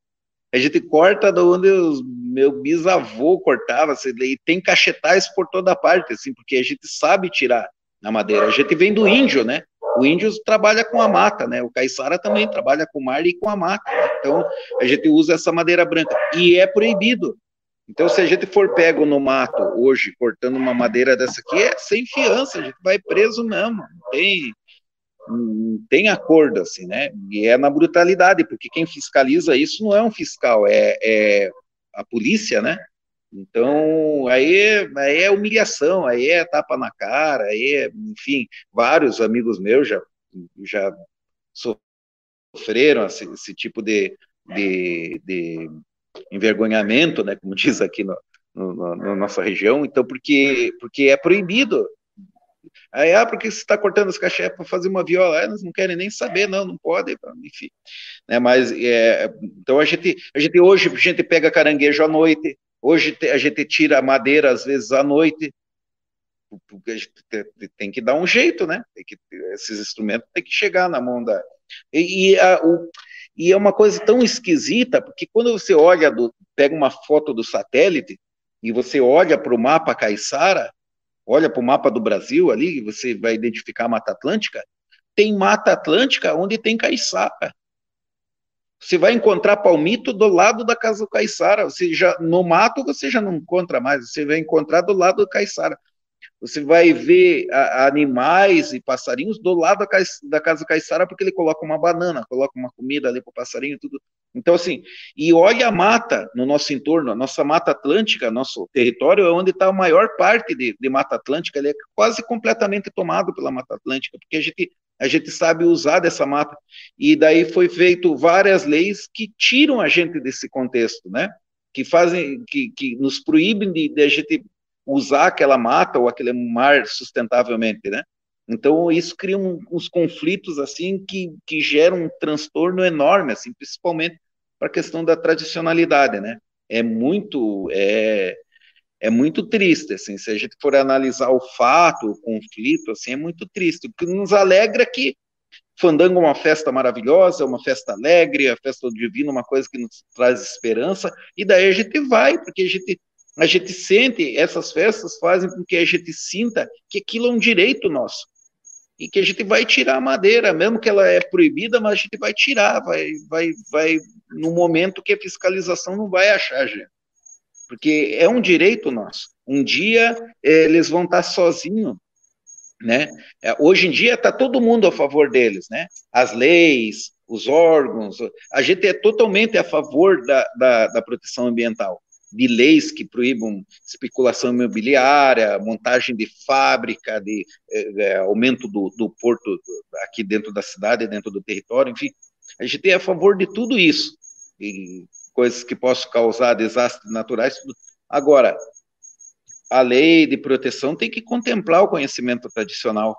A gente corta de onde os, meu bisavô cortava, assim, e tem cachetais por toda parte, assim, porque a gente sabe tirar na madeira. A gente vem do índio, né? O índio trabalha com a mata, né? O caiçara também trabalha com mar e com a mata. Então, a gente usa essa madeira branca. E é proibido. Então, se a gente for pego no mato hoje, cortando uma madeira dessa aqui, é sem fiança, a gente vai preso mesmo, não tem, não tem acordo, assim, né? E é na brutalidade, porque quem fiscaliza isso não é um fiscal, é, é a polícia, né? Então, aí, aí é humilhação, aí é tapa na cara, aí é, enfim, vários amigos meus já, já sofreram esse, esse tipo de, de, de envergonhamento, né, como [laughs] diz aqui no, no, na nossa região, então, porque, porque é proibido. Aí, ah, porque você está cortando as caixas para fazer uma viola? Ah, eles não querem nem saber, não, não pode, enfim. Né, mas, é, então, a gente, a gente hoje, a gente pega caranguejo à noite, hoje a gente tira madeira, às vezes, à noite, porque a gente tem que dar um jeito, né? Que, esses instrumentos têm que chegar na mão da... E, e a, o, e é uma coisa tão esquisita, porque quando você olha, do, pega uma foto do satélite e você olha para o mapa Caiçara, olha para o mapa do Brasil ali, você vai identificar a Mata Atlântica, tem Mata Atlântica onde tem Caiçara. Você vai encontrar palmito do lado da casa do caiçara. Você já no mato você já não encontra mais. Você vai encontrar do lado do caiçara. Você vai ver a, animais e passarinhos do lado da, da casa do porque ele coloca uma banana, coloca uma comida ali para o passarinho, tudo. Então assim, e olha a mata no nosso entorno, a nossa mata atlântica, nosso território é onde está a maior parte de, de mata atlântica. Ele é quase completamente tomado pela mata atlântica porque a gente a gente sabe usar dessa mata. E daí foi feito várias leis que tiram a gente desse contexto, né? Que fazem, que, que nos proíbem de, de a gente usar aquela mata ou aquele mar sustentavelmente, né? Então isso cria um, uns conflitos assim que, que geram um transtorno enorme, assim, principalmente para a questão da tradicionalidade, né? É muito é, é muito triste, assim, se a gente for analisar o fato, o conflito, assim, é muito triste. O que nos alegra é que Fandango é uma festa maravilhosa, é uma festa alegre, a festa do divino é uma coisa que nos traz esperança, e daí a gente vai, porque a gente, a gente sente, essas festas fazem com que a gente sinta que aquilo é um direito nosso, e que a gente vai tirar a madeira, mesmo que ela é proibida, mas a gente vai tirar, vai, vai, vai, no momento que a fiscalização não vai achar, gente porque é um direito nosso. Um dia eh, eles vão estar sozinhos, né? É, hoje em dia está todo mundo a favor deles, né? As leis, os órgãos, a gente é totalmente a favor da, da, da proteção ambiental, de leis que proíbam especulação imobiliária, montagem de fábrica, de é, aumento do, do porto aqui dentro da cidade, dentro do território, enfim, a gente é a favor de tudo isso. E coisas que possam causar desastres naturais. Tudo. Agora, a lei de proteção tem que contemplar o conhecimento tradicional,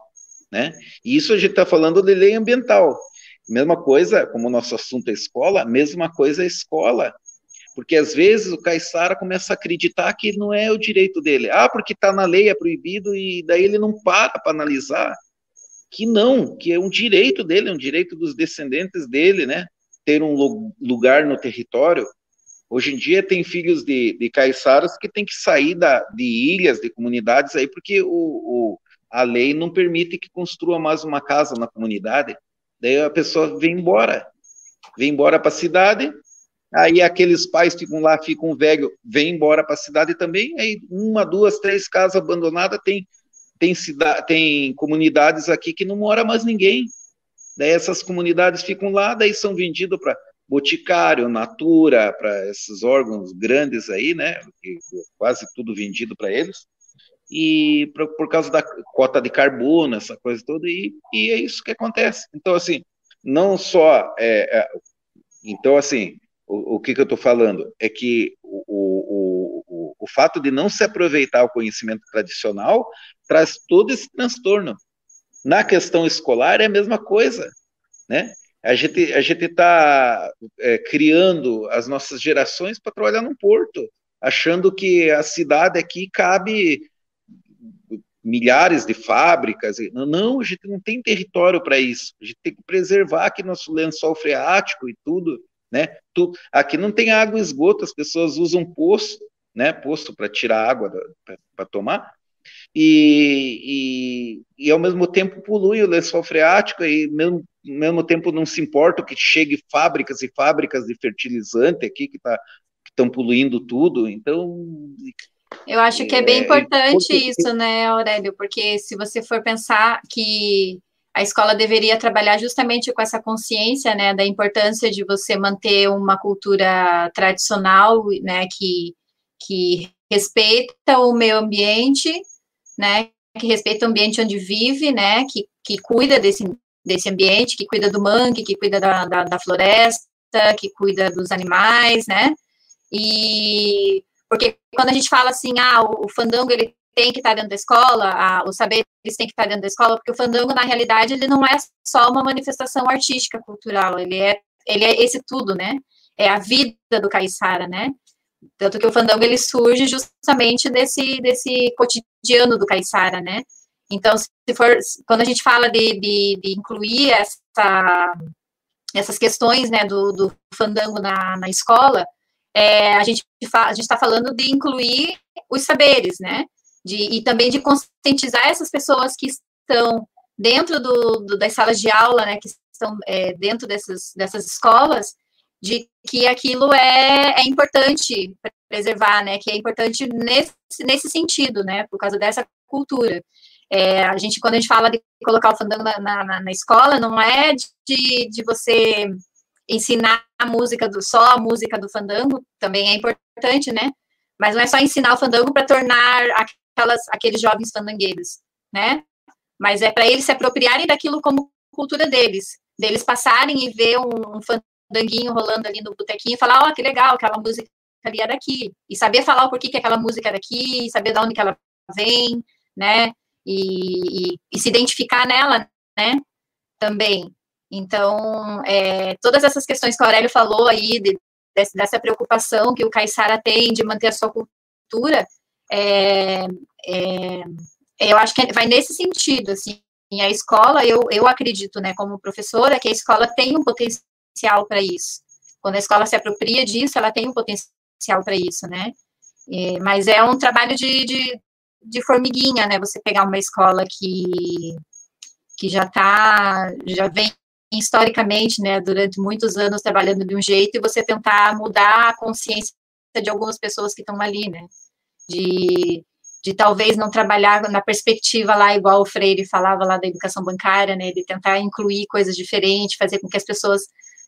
né? E isso a gente está falando de lei ambiental. Mesma coisa, como o nosso assunto é escola, mesma coisa é escola. Porque às vezes o caiçara começa a acreditar que não é o direito dele. Ah, porque está na lei, é proibido, e daí ele não para para analisar que não, que é um direito dele, é um direito dos descendentes dele, né? ter um lugar no território. Hoje em dia tem filhos de, de caiçaras que têm que sair da, de ilhas, de comunidades aí, porque o, o, a lei não permite que construa mais uma casa na comunidade. Daí a pessoa vem embora, vem embora para a cidade, aí aqueles pais ficam lá, ficam velho, vem embora para a cidade também, aí uma, duas, três casas abandonadas, tem, tem, cidade, tem comunidades aqui que não mora mais ninguém, Daí essas comunidades ficam lá, daí são vendidos para Boticário, Natura, para esses órgãos grandes aí, né? Quase tudo vendido para eles. E por, por, causa da cota de carbono, essa coisa toda, e, e é isso que acontece. Então, assim, não só. É, é, então, assim, o, o que, que eu estou falando? É que o, o, o, fato de não se aproveitar o conhecimento tradicional traz todo esse transtorno. Na questão escolar é a mesma coisa, né? A gente a gente está é, criando as nossas gerações para trabalhar num porto, achando que a cidade aqui cabe milhares de fábricas. Não, a gente não tem território para isso. A gente tem que preservar aqui nosso lençol freático e tudo, né? aqui não tem água e esgoto, as pessoas usam poço, né? Poço para tirar água para tomar e, e, e, ao mesmo tempo polui o lençol freático e mesmo, ao mesmo tempo não se importa que chegue fábricas e fábricas de fertilizante aqui que tá, estão poluindo tudo. Então eu acho que é bem é, importante é, isso, né, Aurélio? Porque se você for pensar que a escola deveria trabalhar justamente com essa consciência, né, da importância de você manter uma cultura tradicional, né, que, que respeita o meio ambiente, né, que respeita o ambiente onde vive, né, que, que cuida desse, desse ambiente, que cuida do mangue, que cuida da, da, da floresta, que cuida dos animais, né, e porque quando a gente fala assim, ah, o, o fandango ele tem que estar dentro da escola, a, os saberes têm que estar dentro da escola, porque o fandango, na realidade, ele não é só uma manifestação artística, cultural, ele é, ele é esse tudo, né? É a vida do caiçara, né? Tanto que o fandango ele surge justamente desse, desse cotidiano do caiçara, né? Então, se for, quando a gente fala de, de, de incluir essa, essas questões, né, do, do fandango na, na escola, é, a gente a gente está falando de incluir os saberes, né? De, e também de conscientizar essas pessoas que estão dentro do, do das salas de aula, né? Que estão é, dentro dessas, dessas escolas, de que aquilo é, é importante preservar, né? Que é importante nesse, nesse sentido, né? Por causa dessa cultura. É, a gente, quando a gente fala de colocar o fandango na, na, na escola, não é de, de você ensinar a música do só a música do fandango, também é importante, né? Mas não é só ensinar o fandango para tornar aquelas, aqueles jovens fandangueiros, né? Mas é para eles se apropriarem daquilo como cultura deles, deles passarem e ver um, um fandanguinho rolando ali no botequinho e falar, ó, oh, que legal, aquela música ali é daqui, e saber falar o porquê que aquela música é daqui, saber de onde que ela vem, né? E, e, e se identificar nela, né? Também. Então, é, todas essas questões que o Aurélio falou aí, de, dessa preocupação que o Caissara tem de manter a sua cultura, é, é, eu acho que vai nesse sentido, assim, a escola, eu, eu acredito, né, como professora, que a escola tem um potencial para isso. Quando a escola se apropria disso, ela tem um potencial para isso, né? É, mas é um trabalho de, de, de, formiguinha, né? Você pegar uma escola que, que já tá, já vem historicamente, né, durante muitos anos trabalhando de um jeito e você tentar mudar a consciência de algumas pessoas que estão ali, né? De de talvez não trabalhar na perspectiva lá, igual o Freire falava lá da educação bancária, né, de tentar incluir coisas diferentes, fazer com que as pessoas,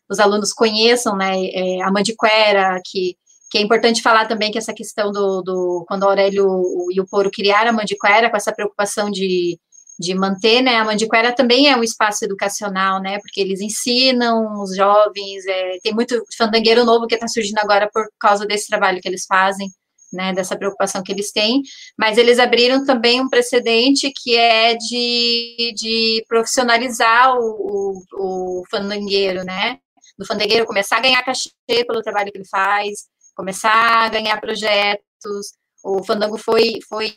os alunos conheçam, né, é, a mandiquera, que, que é importante falar também que essa questão do, do quando o Aurélio e o Poro criaram a mandiquera, com essa preocupação de, de manter, né, a mandiquera também é um espaço educacional, né, porque eles ensinam os jovens, é, tem muito fandangueiro novo que está surgindo agora por causa desse trabalho que eles fazem, né, dessa preocupação que eles têm, mas eles abriram também um precedente que é de, de profissionalizar o, o, o fandangueiro, né, do fandangueiro começar a ganhar cachê pelo trabalho que ele faz, começar a ganhar projetos, o fandango foi, foi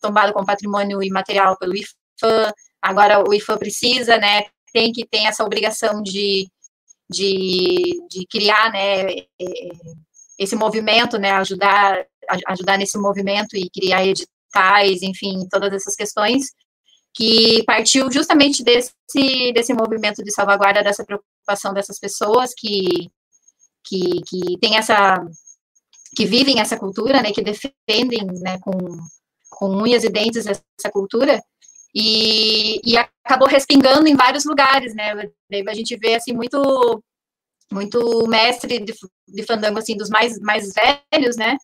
tombado como patrimônio imaterial pelo IFAM, agora o IFAM precisa, né, tem que ter essa obrigação de, de, de criar, né, é, esse movimento, né, ajudar ajudar nesse movimento e criar editais, enfim, todas essas questões, que partiu justamente desse, desse movimento de salvaguarda, dessa preocupação dessas pessoas que, que, que tem essa, que vivem essa cultura, né, que defendem, né, com, com unhas e dentes essa cultura, e, e acabou respingando em vários lugares, né, a gente vê, assim, muito muito mestre de, de fandango, assim, dos mais, mais velhos, né,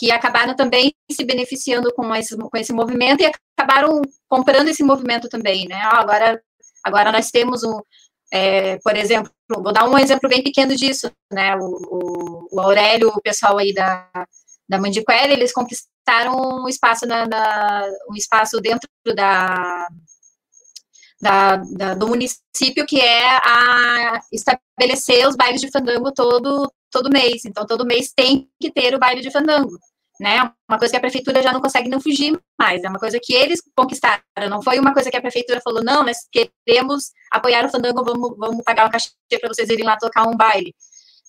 que acabaram também se beneficiando com esse, com esse movimento e acabaram comprando esse movimento também, né? Ah, agora, agora nós temos um, é, por exemplo, vou dar um exemplo bem pequeno disso, né? O, o, o Aurélio, o pessoal aí da, da Mandiquera, eles conquistaram um espaço, na, na, um espaço dentro da, da, da, do município, que é a estabelecer os bailes de fandango todo, todo mês. Então, todo mês tem que ter o baile de fandango. Né? Uma coisa que a prefeitura já não consegue não fugir mais, é uma coisa que eles conquistaram, não foi uma coisa que a prefeitura falou, não, nós queremos apoiar o fandango, vamos, vamos pagar uma cachê para vocês irem lá tocar um baile,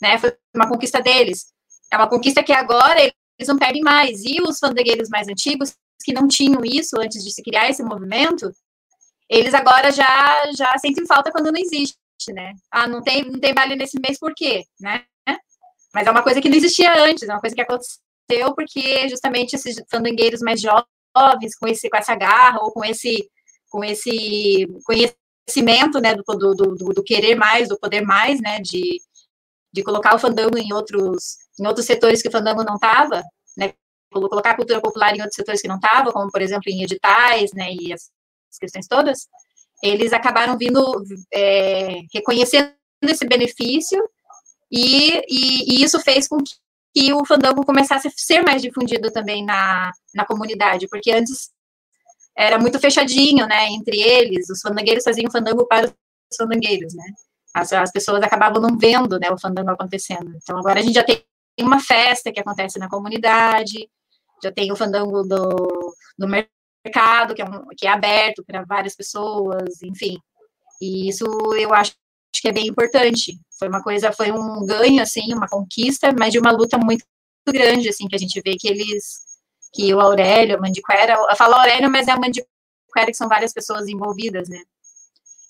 né? Foi uma conquista deles. É uma conquista que agora eles não perdem mais. E os fandangueiros mais antigos, que não tinham isso antes de se criar esse movimento, eles agora já já sentem falta quando não existe, né? Ah, não tem não tem baile nesse mês por quê, né? Mas é uma coisa que não existia antes, é uma coisa que aconteceu porque justamente esses fandangueiros mais jovens, com esse com essa garra ou com esse com esse conhecimento, né, do, do, do, do querer mais, do poder mais, né, de, de colocar o fandango em outros em outros setores que o fandango não estava, né, colocar a cultura popular em outros setores que não estava, como por exemplo em editais, né, e as as questões todas, eles acabaram vindo é, reconhecendo esse benefício e, e, e, isso fez com que o fandango começasse a ser mais difundido também na, na comunidade, porque antes era muito fechadinho, né, entre eles, os fandangueiros faziam fandango para os fandangueiros, né, as, as pessoas acabavam não vendo, né, o fandango acontecendo. Então, agora a gente já tem uma festa que acontece na comunidade, já tem o fandango do, do mercado, que é, um, que é aberto para várias pessoas, enfim. E isso eu acho que é bem importante. Foi uma coisa, foi um ganho, assim, uma conquista, mas de uma luta muito grande, assim, que a gente vê que eles, que o Aurélio, a Mandiquera, eu falo Aurélio, mas é a Mandiquera que são várias pessoas envolvidas, né?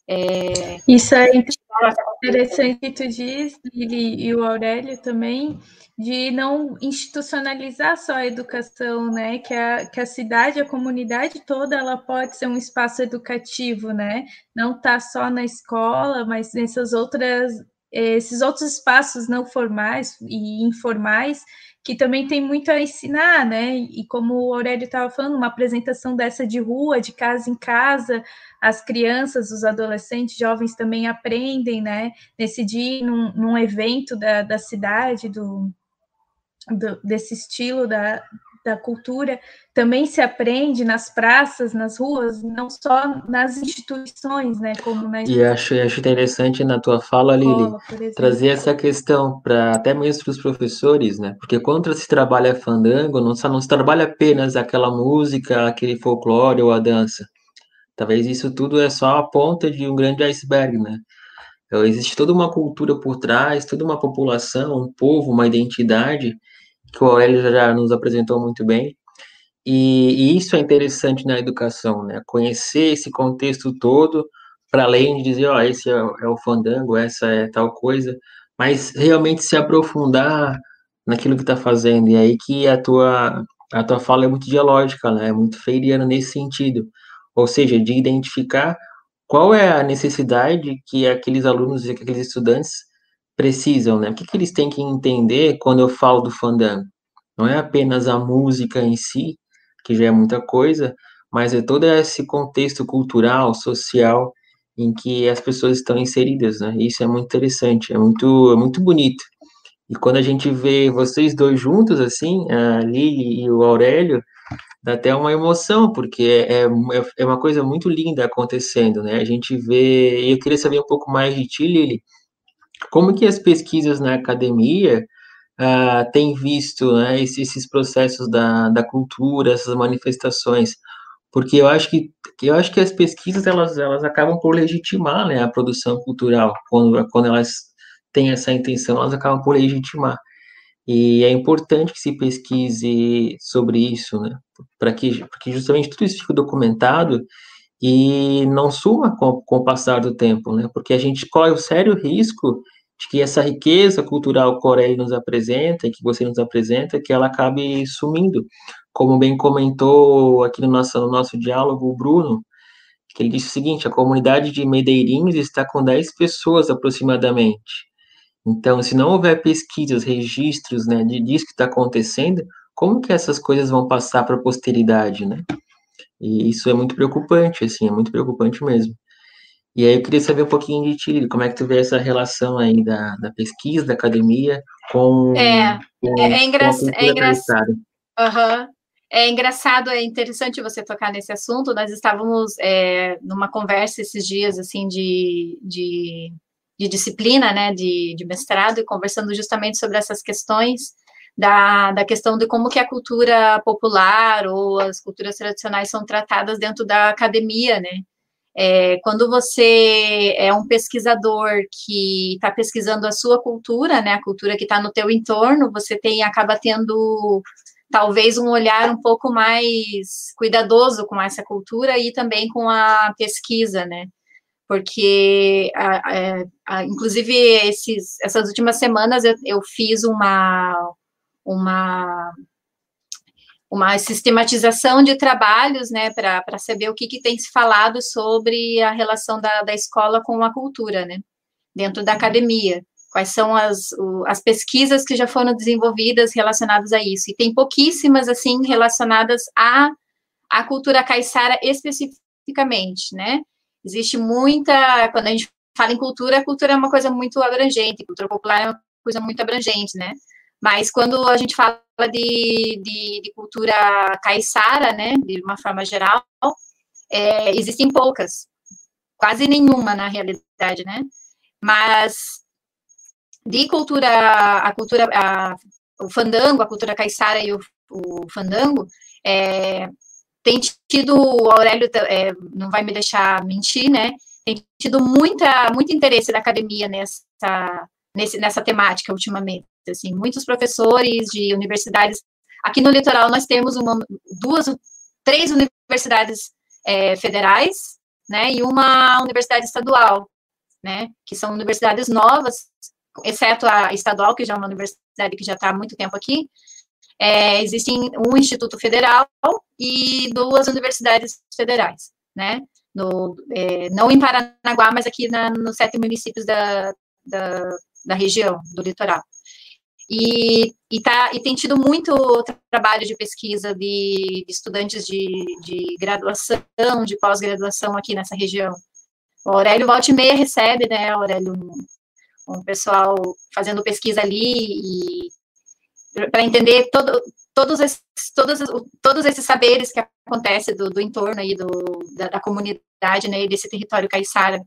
É... Isso é interessante que tu diz, Lili e o Aurélio também, de não institucionalizar só a educação, né? Que a, que a cidade, a comunidade toda, ela pode ser um espaço educativo, né? Não tá só na escola, mas nessas outras, esses outros espaços não formais e informais que também tem muito a ensinar, né? E como o Aurélio estava falando, uma apresentação dessa de rua, de casa em casa, as crianças, os adolescentes, jovens também aprendem, né? Nesse dia, num, num evento da, da cidade, do, do, desse estilo da, da cultura também se aprende nas praças, nas ruas, não só nas instituições, né? Como na e acho, acho interessante na tua fala, Lili, trazer essa questão para até mesmo para os professores, né? Porque quando se trabalha fandango, não, não se trabalha apenas aquela música, aquele folclore ou a dança. Talvez isso tudo é só a ponta de um grande iceberg, né? Então, existe toda uma cultura por trás, toda uma população, um povo, uma identidade que o Aurélio já nos apresentou muito bem. E, e isso é interessante na educação, né? Conhecer esse contexto todo, para além de dizer, ó, oh, esse é, é, o fandango, essa é tal coisa, mas realmente se aprofundar naquilo que está fazendo. E aí que a tua, a tua fala é muito dialógica, né? É muito feiriana nesse sentido. Ou seja, de identificar qual é a necessidade que aqueles alunos e aqueles estudantes precisam, né? O que, que eles têm que entender quando eu falo do fandango? Não é apenas a música em si, que já é muita coisa, mas é todo esse contexto cultural, social, em que as pessoas estão inseridas, né? Isso é muito interessante, é muito, é muito bonito. E quando a gente vê vocês dois juntos, assim, a Lili e o Aurélio, dá até uma emoção, porque é, é, é uma coisa muito linda acontecendo, né? A gente vê, e eu queria saber um pouco mais de ti, Lili, como que as pesquisas na academia uh, têm visto né, esses, processos da, da cultura, essas manifestações? Porque eu acho que eu acho que as pesquisas elas, elas acabam por legitimar né, a produção cultural quando, quando elas têm essa intenção, elas acabam por legitimar. E é importante que se pesquise sobre isso, né? Para que, porque justamente tudo isso fique documentado e não suma com, com o passar do tempo, né? Porque a gente corre o sério risco de que essa riqueza cultural que nos apresenta que você nos apresenta, que ela acabe sumindo. Como bem comentou aqui no nosso, no nosso diálogo o Bruno, que ele disse o seguinte, a comunidade de Medeirinhos está com 10 pessoas aproximadamente. Então, se não houver pesquisas, registros, né, de disso que está acontecendo, como que essas coisas vão passar para a posteridade, né? E isso é muito preocupante, assim, é muito preocupante mesmo. E aí eu queria saber um pouquinho de ti, como é que tu vê essa relação aí da, da pesquisa, da academia, com... É, com, é, é, engra é engraçado. Uhum. É engraçado, é interessante você tocar nesse assunto. Nós estávamos é, numa conversa esses dias, assim, de, de, de disciplina, né, de, de mestrado, e conversando justamente sobre essas questões da, da questão de como que a cultura popular ou as culturas tradicionais são tratadas dentro da academia, né? É, quando você é um pesquisador que está pesquisando a sua cultura, né, a cultura que está no teu entorno, você tem acaba tendo talvez um olhar um pouco mais cuidadoso com essa cultura e também com a pesquisa, né? Porque, a, a, a, inclusive, esses, essas últimas semanas eu, eu fiz uma, uma, uma sistematização de trabalhos, né, para saber o que, que tem se falado sobre a relação da, da escola com a cultura, né, dentro da academia. Quais são as, as pesquisas que já foram desenvolvidas relacionadas a isso? E tem pouquíssimas, assim, relacionadas à, à cultura caiçara especificamente, né? Existe muita, quando a gente fala em cultura, a cultura é uma coisa muito abrangente, cultura popular é uma coisa muito abrangente, né? Mas quando a gente fala de, de, de cultura caiçara, né, de uma forma geral, é, existem poucas, quase nenhuma na realidade, né? Mas de cultura, a cultura, a, o fandango, a cultura caiçara e o, o fandango, é, tem tido, o Aurélio é, não vai me deixar mentir, né? Tem tido muita, muito interesse da academia nessa, nessa temática ultimamente assim, muitos professores de universidades. Aqui no litoral nós temos uma, duas, três universidades é, federais, né, e uma universidade estadual, né, que são universidades novas, exceto a estadual, que já é uma universidade que já está há muito tempo aqui, é, existem um instituto federal e duas universidades federais, né, no, é, não em Paranaguá, mas aqui na, nos sete municípios da, da, da região, do litoral. E, e, tá, e tem tido muito trabalho de pesquisa de, de estudantes de, de graduação, de pós-graduação aqui nessa região. O Aurélio Volte Meia recebe, né, Aurélio, um, um pessoal fazendo pesquisa ali para entender todo, todos, esses, todos, todos esses saberes que acontecem do, do entorno aí do, da, da comunidade, né, desse território caiçara.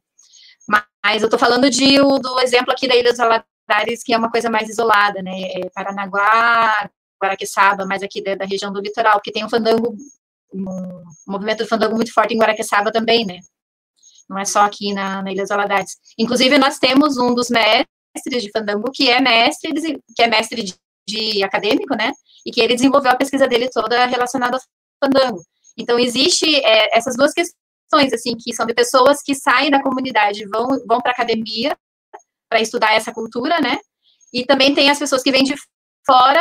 Mas eu estou falando de, do exemplo aqui da Ilha dos Valadares, que é uma coisa mais isolada, né? É Paranaguá, Guaraqueçaba, mais aqui da, da, região do litoral, que tem um fandango, um, movimento de fandango muito forte em Guaraqueçaba também, né? Não é só aqui na, na Ilha dos Valadares. Inclusive, nós temos um dos mestres de fandango que é mestre, que é mestre de, de acadêmico, né? E que ele desenvolveu a pesquisa dele toda relacionada ao fandango. Então, existe é, essas duas questões, assim, que são de pessoas que saem da comunidade, vão, vão para a academia, para estudar essa cultura, né? E também tem as pessoas que vêm de fora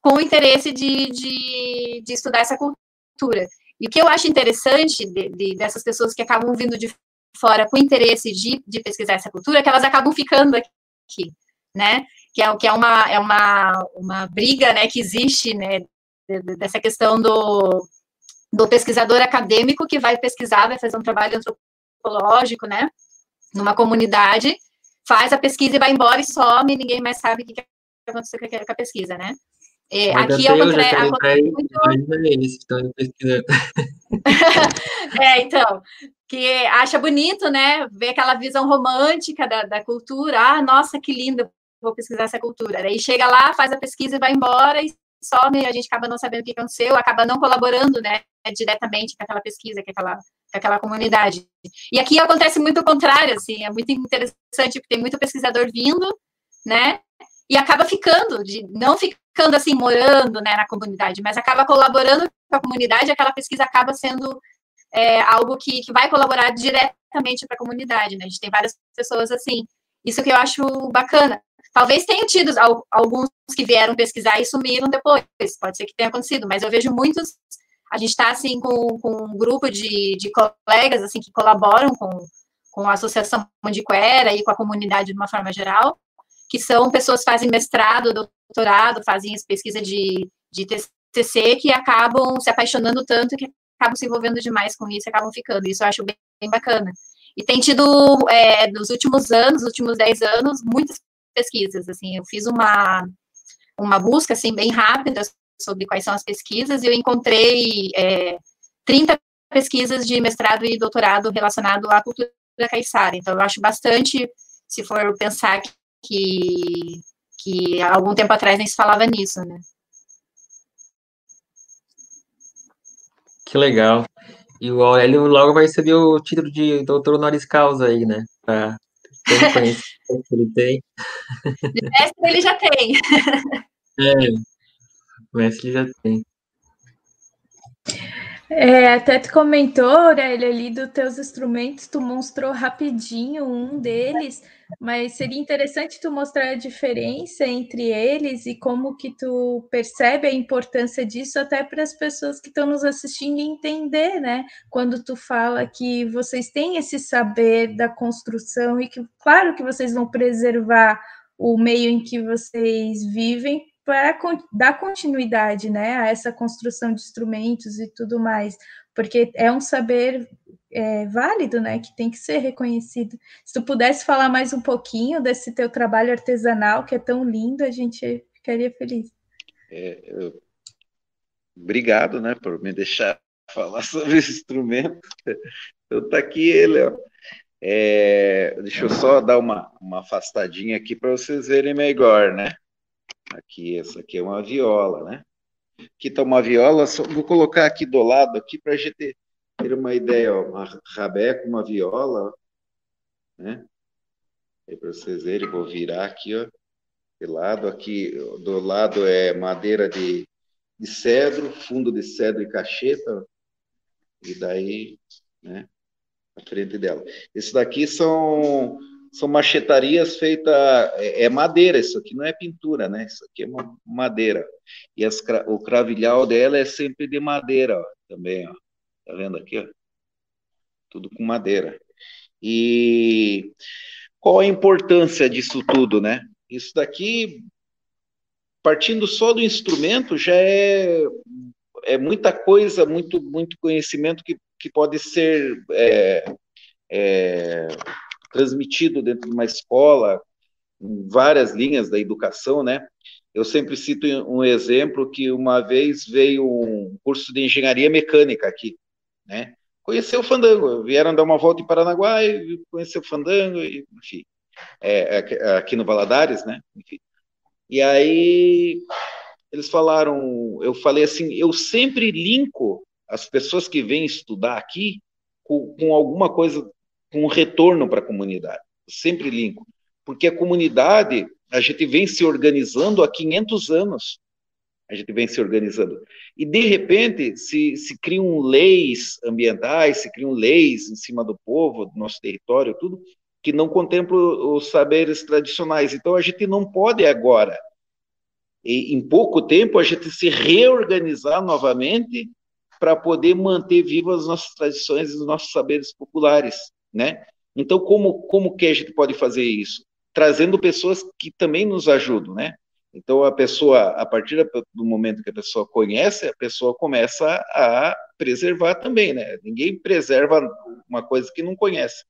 com o interesse de, de, de estudar essa cultura. E o que eu acho interessante de, de, dessas pessoas que acabam vindo de fora com interesse de, de pesquisar essa cultura é que elas acabam ficando aqui, né? Que é, que é, uma, é uma, uma briga né, que existe, né? Dessa questão do, do pesquisador acadêmico que vai pesquisar, vai fazer um trabalho antropológico, né? Numa comunidade faz a pesquisa e vai embora e some, e ninguém mais sabe o que aconteceu com a pesquisa, né? É, aqui é o contrário. [laughs] é, então, que acha bonito, né? Ver aquela visão romântica da, da cultura. Ah, nossa, que lindo, vou pesquisar essa cultura. Aí chega lá, faz a pesquisa e vai embora e some, a gente acaba não sabendo o que aconteceu, acaba não colaborando, né, diretamente com aquela pesquisa, com aquela aquela comunidade. E aqui acontece muito o contrário, assim, é muito interessante, porque tem muito pesquisador vindo, né, e acaba ficando, de, não ficando assim, morando, né, na comunidade, mas acaba colaborando com a comunidade, aquela pesquisa acaba sendo é, algo que, que vai colaborar diretamente para a comunidade, né, a gente tem várias pessoas assim, isso que eu acho bacana. Talvez tenha tido alguns que vieram pesquisar e sumiram depois, pode ser que tenha acontecido, mas eu vejo muitos a gente está assim com, com, um grupo de, de colegas assim que colaboram com, com a Associação Mandiquera e com a comunidade de uma forma geral, que são pessoas que fazem mestrado, doutorado, fazem pesquisa de, de TCC, que acabam se apaixonando tanto que acabam se envolvendo demais com isso acabam ficando. Isso eu acho bem, bem bacana. E tem tido, é, nos últimos anos, últimos 10 anos, muitas pesquisas, assim, eu fiz uma, uma busca, assim, bem rápida sobre quais são as pesquisas, e eu encontrei é, 30 pesquisas de mestrado e doutorado relacionado à cultura caiçara. Então, eu acho bastante, se for pensar que, que há algum tempo atrás nem se falava nisso, né? Que legal. E o Aurélio logo vai receber o título de doutor honoris causa aí, né? Pra ter conhecimento que [laughs] ele tem. De mestre ele já tem. É, Wesley já tem. É, até tu comentou, Aurélia, ali dos teus instrumentos, tu mostrou rapidinho um deles, mas seria interessante tu mostrar a diferença entre eles e como que tu percebe a importância disso até para as pessoas que estão nos assistindo entender, né? Quando tu fala que vocês têm esse saber da construção e que, claro que vocês vão preservar o meio em que vocês vivem para dar continuidade né, a essa construção de instrumentos e tudo mais, porque é um saber é, válido, né, que tem que ser reconhecido. Se tu pudesse falar mais um pouquinho desse teu trabalho artesanal, que é tão lindo, a gente ficaria feliz. É, eu... Obrigado, né, por me deixar [laughs] falar sobre esse instrumento. Então tá aqui ele, ó. É, deixa eu só dar uma, uma afastadinha aqui para vocês verem melhor, né? Aqui, essa aqui é uma viola, né? Aqui está uma viola, só, vou colocar aqui do lado aqui para a gente ter uma ideia, ó, uma rabé com uma viola, né? Para vocês verem, vou virar aqui, ó, de lado, aqui do lado é madeira de, de cedro, fundo de cedro e cacheta, e daí, né? à frente dela. Isso daqui são são machetarias feitas é, é, madeira. Isso aqui não é pintura, né? Isso aqui é madeira. E as, o cravilhal dela é sempre de madeira, ó, também, ó. Tá vendo aqui, ó? Tudo com madeira. E qual a importância disso tudo, né? Isso daqui, partindo só do instrumento, já é, é muita coisa, muito, muito conhecimento que, que pode ser é, é, transmitido dentro de uma escola, em várias linhas da educação, né? Eu sempre cito um exemplo que uma vez veio um curso de engenharia mecânica aqui, né? Conheceu o Fandango, vieram dar uma volta em Paranaguá e conheceu o Fandango, e, enfim, é, é, aqui no Valadares, né? Enfim. E aí eles falaram, eu falei assim, eu sempre linko as pessoas que vêm estudar aqui com, com alguma coisa com retorno para a comunidade. Sempre linko. Porque a comunidade, a gente vem se organizando há 500 anos. A gente vem se organizando. E, de repente, se, se criam leis ambientais, se criam leis em cima do povo, do nosso território, tudo, que não contemplam os saberes tradicionais. Então, a gente não pode agora, em pouco tempo, a gente se reorganizar novamente para poder manter vivas as nossas tradições e os nossos saberes populares né? Então, como, como que a gente pode fazer isso? Trazendo pessoas que também nos ajudam, né? Então, a pessoa, a partir do momento que a pessoa conhece, a pessoa começa a preservar também, né? Ninguém preserva uma coisa que não conhece.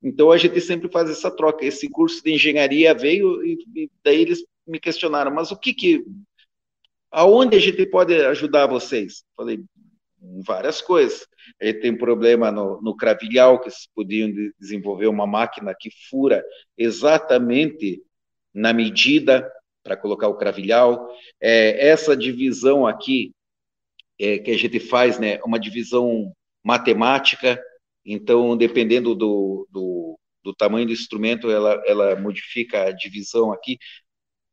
Então, a gente sempre faz essa troca. Esse curso de engenharia veio e, e daí eles me questionaram, mas o que que... Aonde a gente pode ajudar vocês? Falei, várias coisas. Ele tem problema no, no cravilhal, que se podiam desenvolver uma máquina que fura exatamente na medida para colocar o cravilhal. É, essa divisão aqui é, que a gente faz, né, uma divisão matemática, então, dependendo do, do, do tamanho do instrumento, ela, ela modifica a divisão aqui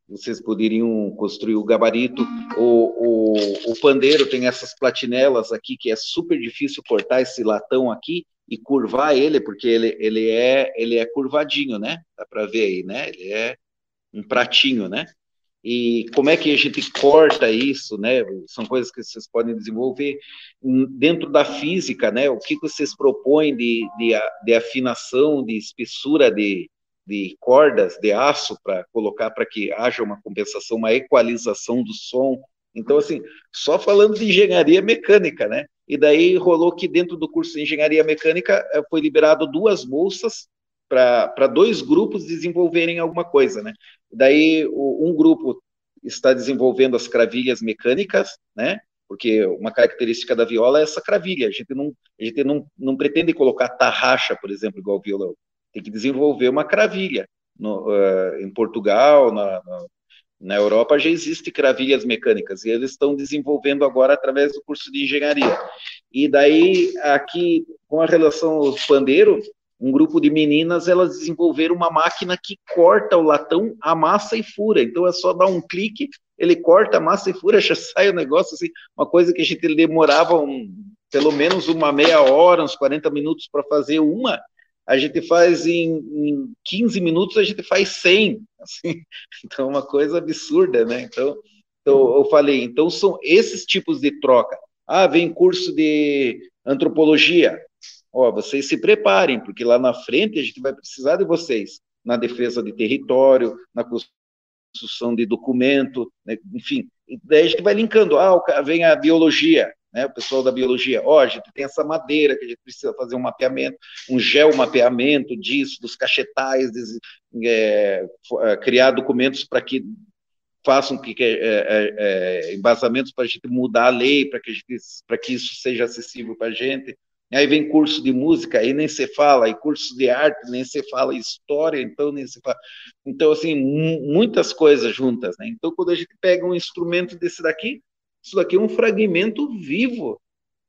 vocês poderiam construir o gabarito. O, o, o, pandeiro tem essas platinelas aqui, que é super difícil cortar esse latão aqui e curvar ele, porque ele, ele, é, ele é curvadinho, né? Dá para ver aí, né? Ele é um pratinho, né? E como é que a gente corta isso, né? São coisas que vocês podem desenvolver dentro da física, né? O que vocês propõem de, de, de afinação, de espessura de, de cordas de aço para colocar para que haja uma compensação, uma equalização do som. Então, assim, só falando de engenharia mecânica, né? E daí rolou que dentro do curso de engenharia mecânica eh, foi liberado duas bolsas para dois grupos desenvolverem alguma coisa, né? Daí o, um grupo está desenvolvendo as cravilhas mecânicas, né? Porque uma característica da viola é essa cravilha. A gente não, a gente não, não pretende colocar tarraxa, por exemplo, igual o violão tem que desenvolver uma cravilha. No, uh, em Portugal, na, na, na, Europa, já existe cravilhas mecânicas, e eles estão desenvolvendo agora através do curso de engenharia. E daí, aqui, com a relação ao pandeiro, um grupo de meninas, elas desenvolveram uma máquina que corta o latão, amassa e fura. Então, é só dar um clique, ele corta, amassa e fura, [laughs] já sai o negócio, assim, uma coisa que a gente demorava um, pelo menos uma meia hora, uns 40 minutos para fazer uma, a gente faz em, em 15 minutos, a gente faz 100, [laughs] assim, então é uma coisa absurda, né? Então, então eu falei, então são esses tipos de troca. Ah, vem curso de antropologia. Ó, vocês se preparem, porque lá na frente a gente vai precisar de vocês na defesa de território, na construção de documento, né? enfim. Daí a gente vai linkando. Ah, vem a biologia né, o pessoal da biologia, ó, oh, a gente tem essa madeira que a gente precisa fazer um mapeamento, um geomapeamento disso, dos cachetais, des, é, é, criar documentos para que façam que, é, é, é, embasamentos para a gente mudar a lei, para que, que isso seja acessível para a gente. Aí vem curso de música, aí nem se fala, aí curso de arte, nem se fala, história, então nem se fala. Então, assim, muitas coisas juntas, né? Então, quando a gente pega um instrumento desse daqui, isso daqui é um fragmento vivo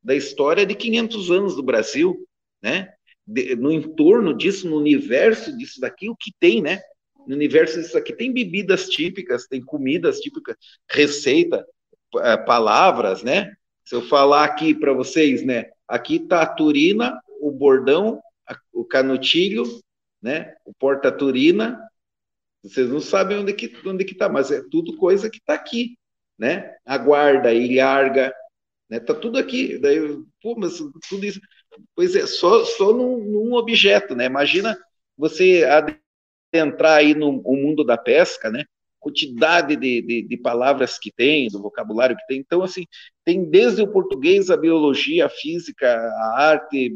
da história de 500 anos do Brasil, né? De, no entorno disso, no universo disso daqui, o que tem, né? No universo disso aqui tem bebidas típicas, tem comidas típicas, receita, eh, palavras, né? Se eu falar aqui para vocês, né? Aqui tá a turina, o bordão o canutilho, né? O porta-turina. Vocês não sabem onde que onde que tá, mas é tudo coisa que está aqui, né? A guarda, a ilharga, né? Tá tudo aqui. Daí, pô, mas tudo isso, pois é, só só num, num objeto, né? Imagina você adentrar aí no, no mundo da pesca, né? quantidade de, de, de, palavras que tem, do vocabulário que tem. Então, assim, tem desde o português, a biologia, a física, a arte,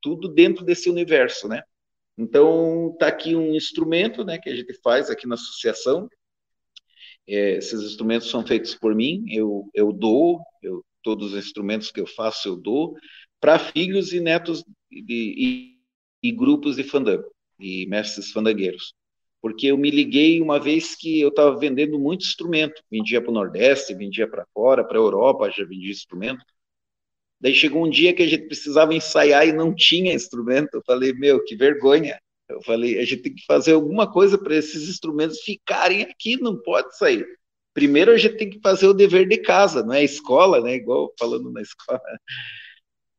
tudo dentro desse universo, né? Então, está aqui um instrumento, né, que a gente faz aqui na associação. É, esses instrumentos são feitos por mim, eu, eu dou, eu, todos os instrumentos que eu faço eu dou, para filhos e netos de, e, e grupos de fandango, e mestres fandangueiros porque eu me liguei uma vez que eu estava vendendo muito instrumento, vendia para o Nordeste, vendia para fora, para a Europa, já vendia instrumento. Daí chegou um dia que a gente precisava ensaiar e não tinha instrumento. Eu falei, meu, que vergonha. Eu falei, a gente tem que fazer alguma coisa para esses instrumentos ficarem aqui, não pode sair. Primeiro a gente tem que fazer o dever de casa, não é a escola, né? Igual falando na escola.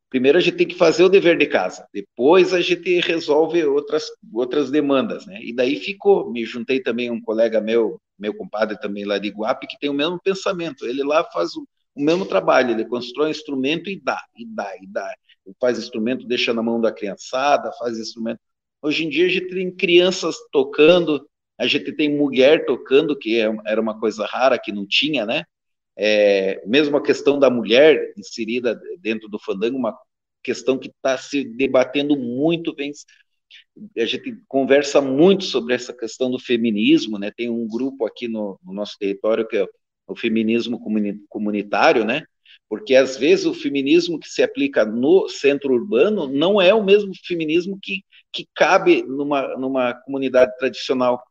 Primeiro a gente tem que fazer o dever de casa, depois a gente resolve outras, outras demandas, né? E daí ficou, me juntei também um colega meu, meu compadre também lá de Iguape, que tem o mesmo pensamento, ele lá faz o, o mesmo trabalho, ele constrói instrumento e dá, e dá, e dá. Ele faz instrumento, deixa na mão da criançada, faz instrumento. Hoje em dia a gente tem crianças tocando, a gente tem mulher tocando, que é, era uma coisa rara que não tinha, né? É, mesmo a questão da mulher inserida dentro do fandango, uma questão que está se debatendo muito, vem, a gente conversa muito sobre essa questão do feminismo, né? Tem um grupo aqui no, no nosso território que é o feminismo comunitário, né? Porque às vezes o feminismo que se aplica no centro urbano não é o mesmo feminismo que, que cabe numa, numa comunidade tradicional.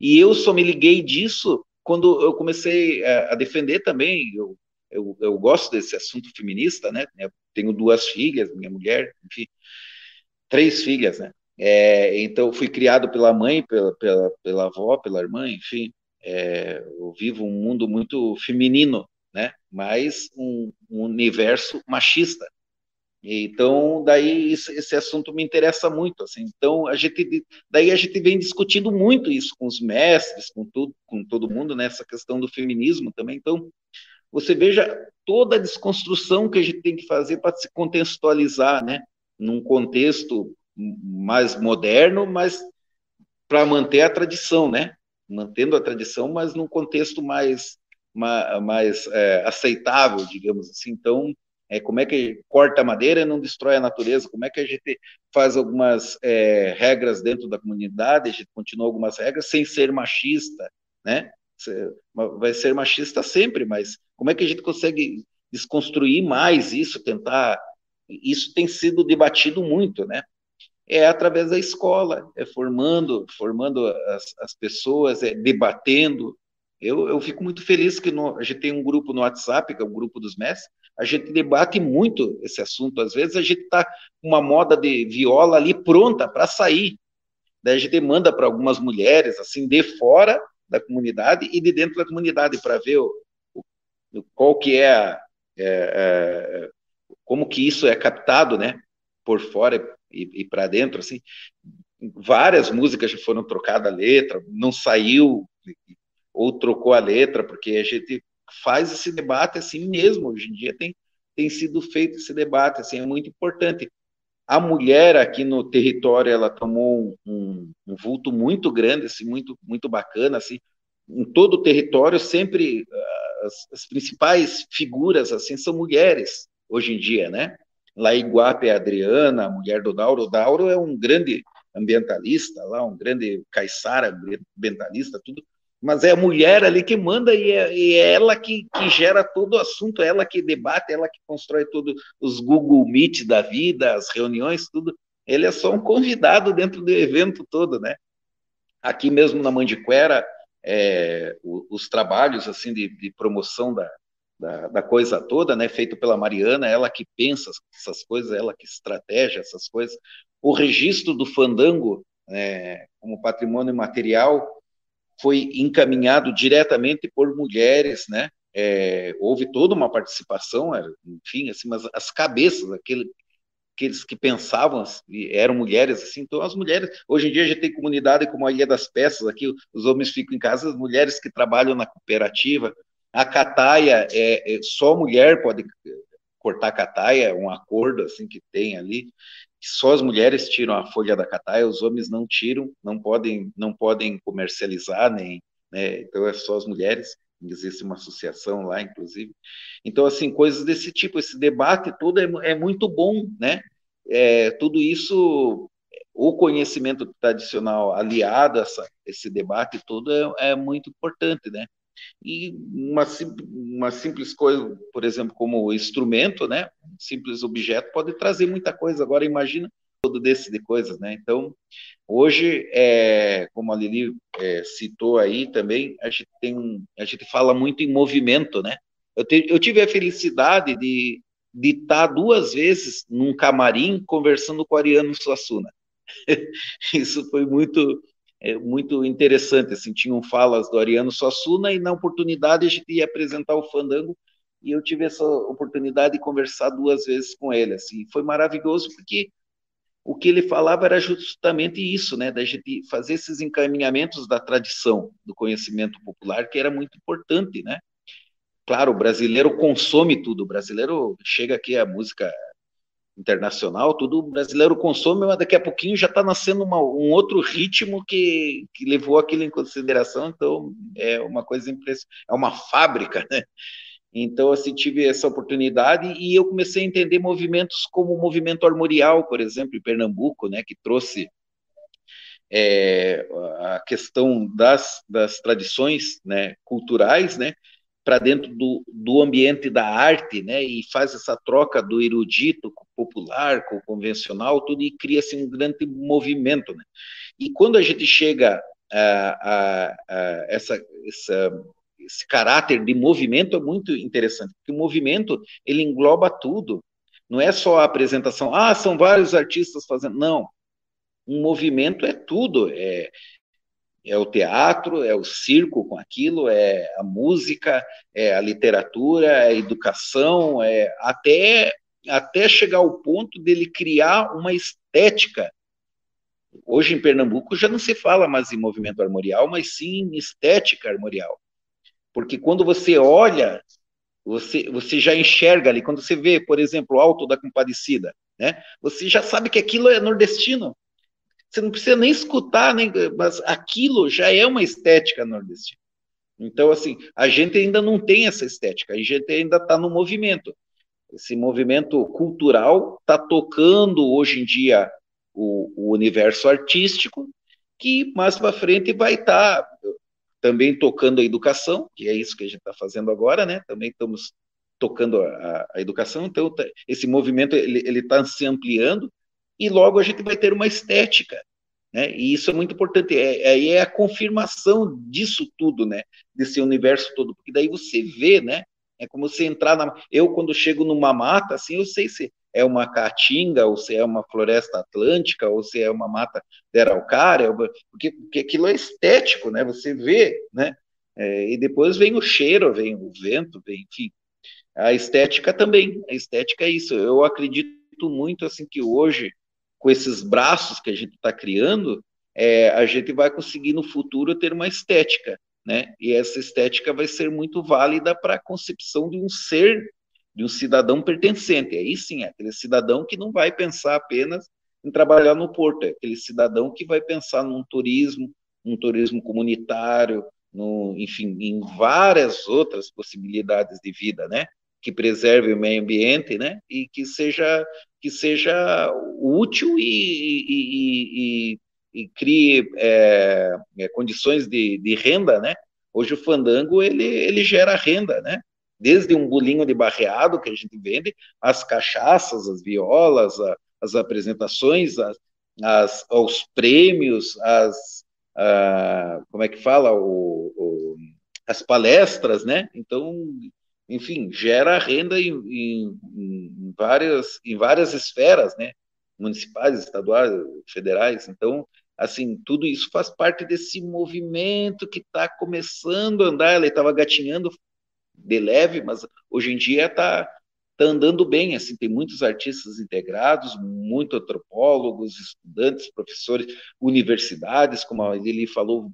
E eu só me liguei disso quando eu comecei a defender também, eu, eu, eu gosto desse assunto feminista, né? Eu tenho duas filhas, minha mulher, enfim, três filhas, né? É, então, fui criado pela mãe, pela, pela, pela avó, pela irmã, enfim. É, eu vivo um mundo muito feminino, né? Mas um, um universo machista. Então, daí esse, esse, assunto me interessa muito, assim. Então, a gente daí a gente vem discutindo muito isso com os mestres, com tudo, com todo mundo nessa né? questão do feminismo também. Então, você veja toda a desconstrução que a gente tem que fazer para se contextualizar, né, num contexto mais moderno, mas para manter a tradição, né? Mantendo a tradição, mas num contexto mais mais, é, aceitável, digamos assim. Então, é, como é que corta a madeira e não destrói a natureza, como é que a gente faz algumas é, regras dentro da comunidade, a gente continua algumas regras sem ser machista, né? Vai ser machista sempre, mas como é que a gente consegue desconstruir mais isso, tentar. Isso tem sido debatido muito, né? É através da escola, é formando, formando as, as pessoas, é debatendo. Eu, eu fico muito feliz que no, a gente tem um grupo no WhatsApp, que é o grupo dos mestres, a gente debate muito esse assunto. Às vezes a gente está com uma moda de viola ali pronta para sair. Daí a gente manda para algumas mulheres, assim, de fora da comunidade e de dentro da comunidade, para ver o, o, qual que é, a, é, é, como que isso é captado, né, por fora e, e para dentro, assim. Várias músicas já foram trocadas a letra, não saiu ou trocou a letra, porque a gente faz esse debate assim mesmo. Hoje em dia tem, tem sido feito esse debate, assim, é muito importante. A mulher aqui no território, ela tomou um, um vulto muito grande, assim, muito, muito bacana, assim, em todo o território, sempre ah, as, as principais figuras, assim, são mulheres, hoje em dia, né? Lá em Guape é a Adriana, a mulher do Dauro. O Dauro é um grande ambientalista lá, um grande caiçara ambientalista, tudo mas é a mulher ali que manda e é, e é ela que, que, gera todo o assunto, é ela que debate, é ela que constrói todos os Google Meet da vida, as reuniões, tudo. Ele é só um convidado dentro do evento todo, né? Aqui mesmo na Mandiquera, é, os, os, trabalhos assim de, de promoção da, da, da, coisa toda, né, feito pela Mariana, ela que pensa essas coisas, ela que estratégia essas coisas. O registro do fandango é, como patrimônio material foi encaminhado diretamente por mulheres, né? É, houve toda uma participação, enfim, assim, mas as cabeças, aquele, aqueles que pensavam, eram mulheres assim, então as mulheres, hoje em dia a gente tem comunidade como a Ilha das Peças, aqui os homens ficam em casa, as mulheres que trabalham na cooperativa, a cataia, é, é só mulher pode cortar cataia, é um acordo assim que tem ali, só as mulheres tiram a folha da cataia, os homens não tiram, não podem, não podem comercializar, nem, né, então é só as mulheres, existe uma associação lá, inclusive. Então, assim, coisas desse tipo, esse debate todo é, é muito bom, né? É, tudo isso, o conhecimento tradicional aliado a essa, esse debate todo é, é muito importante, né? E uma, uma simples coisa, por exemplo, como instrumento, né? Um simples objeto pode trazer muita coisa. Agora, imagina todo desse de coisas, né? Então, hoje, é, como a Lili é, citou aí também, a gente tem a gente fala muito em movimento, né? Eu, te, eu tive a felicidade de, de estar duas vezes num camarim conversando com o Ariano Suassuna. [laughs] Isso foi muito é, muito interessante, assim, tinham falas do Ariano Suassuna e na oportunidade a gente ia apresentar o Fandango e eu tive essa oportunidade de conversar duas vezes com ele, assim, foi maravilhoso porque o que ele falava era justamente isso, né, da gente fazer esses encaminhamentos da tradição, do conhecimento popular, que era muito importante, né? Claro, o brasileiro consome tudo, o brasileiro chega aqui a música internacional, tudo o brasileiro consome, mas daqui a pouquinho já está nascendo uma, um outro ritmo que, que levou aquilo em consideração, então é uma coisa impressionante, é uma fábrica, né? Então, assim, tive essa oportunidade e eu comecei a entender movimentos como o movimento armorial, por exemplo, em Pernambuco, né, que trouxe é, a questão das, das tradições né, culturais, né, para dentro do, do ambiente da arte, né, e faz essa troca do erudito com o popular, com o convencional, tudo, e cria-se um grande movimento, né. E quando a gente chega a, a, a essa, essa esse caráter de movimento é muito interessante, porque o movimento ele engloba tudo. Não é só a apresentação, ah, são vários artistas fazendo. Não. Um movimento é tudo. É, é o teatro, é o circo com aquilo, é a música, é a literatura, é a educação, é até, até chegar ao ponto dele criar uma estética. Hoje em Pernambuco já não se fala mais em movimento armorial, mas sim em estética armorial. Porque quando você olha, você, você já enxerga ali, quando você vê, por exemplo, o Alto da Compadecida, né? Você já sabe que aquilo é nordestino. Você não precisa nem escutar, nem, mas aquilo já é uma estética nordestina. Então, assim, a gente ainda não tem essa estética, a gente ainda está no movimento. Esse movimento cultural está tocando hoje em dia o, o universo artístico, que mais para frente vai estar. Tá, também tocando a educação, que é isso que a gente está fazendo agora, né? Também estamos tocando a, a educação, então tá, esse movimento ele está se ampliando e logo a gente vai ter uma estética, né? E isso é muito importante, é, é, a confirmação disso tudo, né? Desse universo todo, porque daí você vê, né? É como você entrar na. Eu, quando chego numa mata, assim, eu sei se é uma caatinga, ou se é uma floresta atlântica, ou se é uma mata de araucária, porque, porque aquilo é estético, né? Você vê, né? É, e depois vem o cheiro, vem o vento, vem, enfim. A estética também, a estética é isso. Eu acredito muito, assim, que hoje, com esses braços que a gente está criando, é, a gente vai conseguir no futuro ter uma estética, né? E essa estética vai ser muito válida para a concepção de um ser de um cidadão pertencente. Aí sim, é aquele cidadão que não vai pensar apenas em trabalhar no porto, é aquele cidadão que vai pensar num turismo, um turismo comunitário, no, enfim, em várias outras possibilidades de vida, né? Que preserve o meio ambiente, né? E que seja que seja útil e, e, e, e crie é, é, condições de, de renda, né? Hoje o fandango ele, ele gera renda, né? desde um bolinho de barreado que a gente vende, as cachaças, as violas, a, as apresentações, as, as, os prêmios, as a, como é que fala, o, o, as palestras, né? Então, enfim, gera renda em, em, em, várias, em várias esferas, né? Municipais, estaduais, federais. Então, assim, tudo isso faz parte desse movimento que está começando a andar. Ele estava gatinhando de leve, mas hoje em dia está está andando bem, assim, tem muitos artistas integrados, muitos antropólogos, estudantes, professores, universidades, como Lili falou,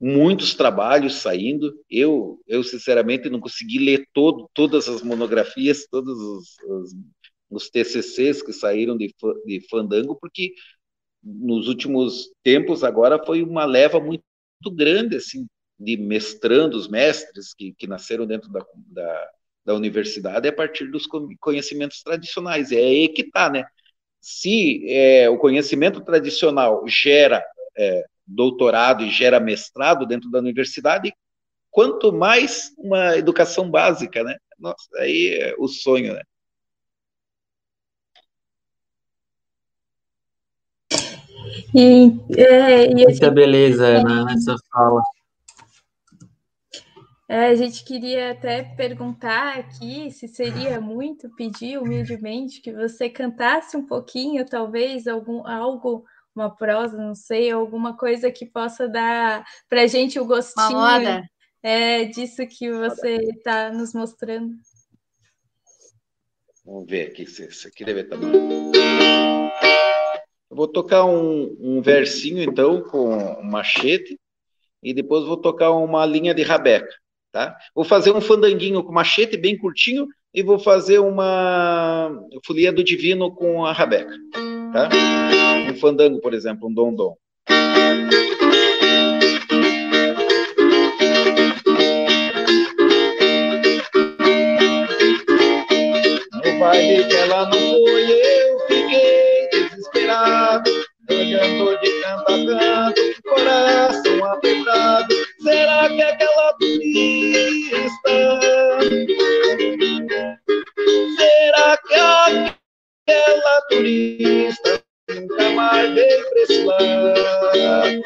muitos trabalhos saindo. Eu, eu sinceramente não consegui ler todo, todas as monografias, todos os, os, os TCCs que saíram de, de Fandango, porque nos últimos tempos agora foi uma leva muito, grande assim de mestrandos, mestres que, que nasceram dentro da, da, da universidade a partir dos conhecimentos tradicionais. É aí que está, né? Se é, o conhecimento tradicional gera é, doutorado e gera mestrado dentro da universidade, quanto mais uma educação básica, né? Nossa, aí é o sonho, né? E, é, e Muita beleza nessa fala. É, a gente queria até perguntar aqui se seria muito pedir humildemente que você cantasse um pouquinho, talvez algum algo, uma prosa, não sei, alguma coisa que possa dar para a gente o gostinho é, disso que você está nos mostrando. Vamos ver aqui se isso aqui deve estar bom. Eu vou tocar um, um versinho então com um machete e depois vou tocar uma linha de rabeca. Tá? Vou fazer um fandanguinho com machete bem curtinho e vou fazer uma folia do divino com a rabeca. Tá? Um fandango, por exemplo, um dom-dom. Turista nunca mais veio para esse lado?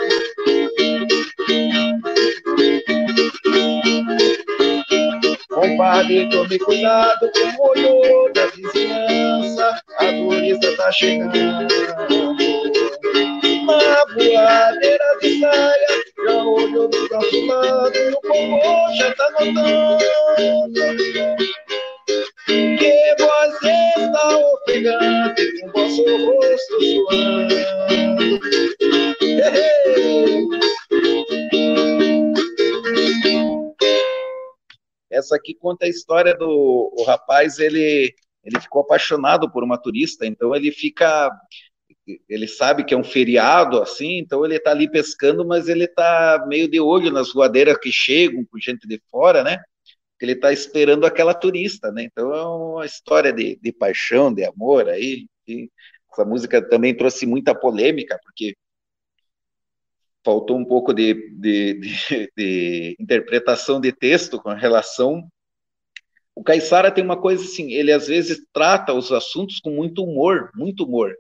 Compadre, tome cuidado com o olho da vizinhança, a turista tá chegando. Na voadeira de saia, já olhou do nosso lado, o povo já tá notando. Conta a história do o rapaz, ele, ele ficou apaixonado por uma turista, então ele fica ele sabe que é um feriado assim, então ele está ali pescando, mas ele está meio de olho nas voadeiras que chegam com gente de fora, né? Ele está esperando aquela turista, né? Então é uma história de, de paixão, de amor aí. Essa música também trouxe muita polêmica, porque faltou um pouco de, de, de interpretação de texto com relação. O Caissara tem uma coisa assim, ele às vezes trata os assuntos com muito humor, muito humor.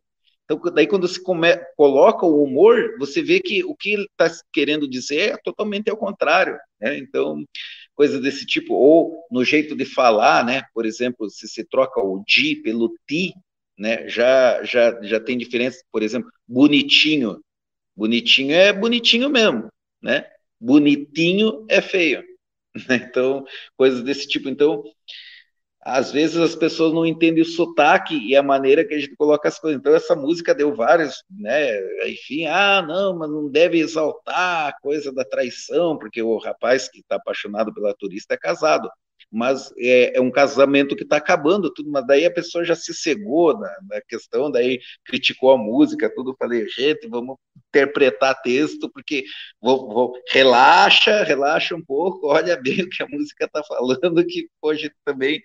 Então, daí quando se coloca o humor, você vê que o que ele está querendo dizer é totalmente ao contrário. Né? Então, coisas desse tipo, ou no jeito de falar, né? Por exemplo, se se troca o di pelo ti, né? Já, já, já tem diferença, por exemplo, bonitinho. Bonitinho é bonitinho mesmo, né? Bonitinho é feio. [laughs] Então, coisas desse tipo. Então, às vezes as pessoas não entendem o sotaque e a maneira que a gente coloca as coisas. Então, essa música deu vários, né? Enfim, ah, não, mas não deve exaltar a coisa da traição, porque o rapaz que está apaixonado pela turista é casado. Mas é, é um casamento que está acabando, tudo, mas daí a pessoa já se cegou na, na questão, daí criticou a música, tudo. Falei, gente, vamos interpretar texto, porque vou, vou, relaxa, relaxa um pouco, [laughs] olha bem o que a música está falando, que hoje também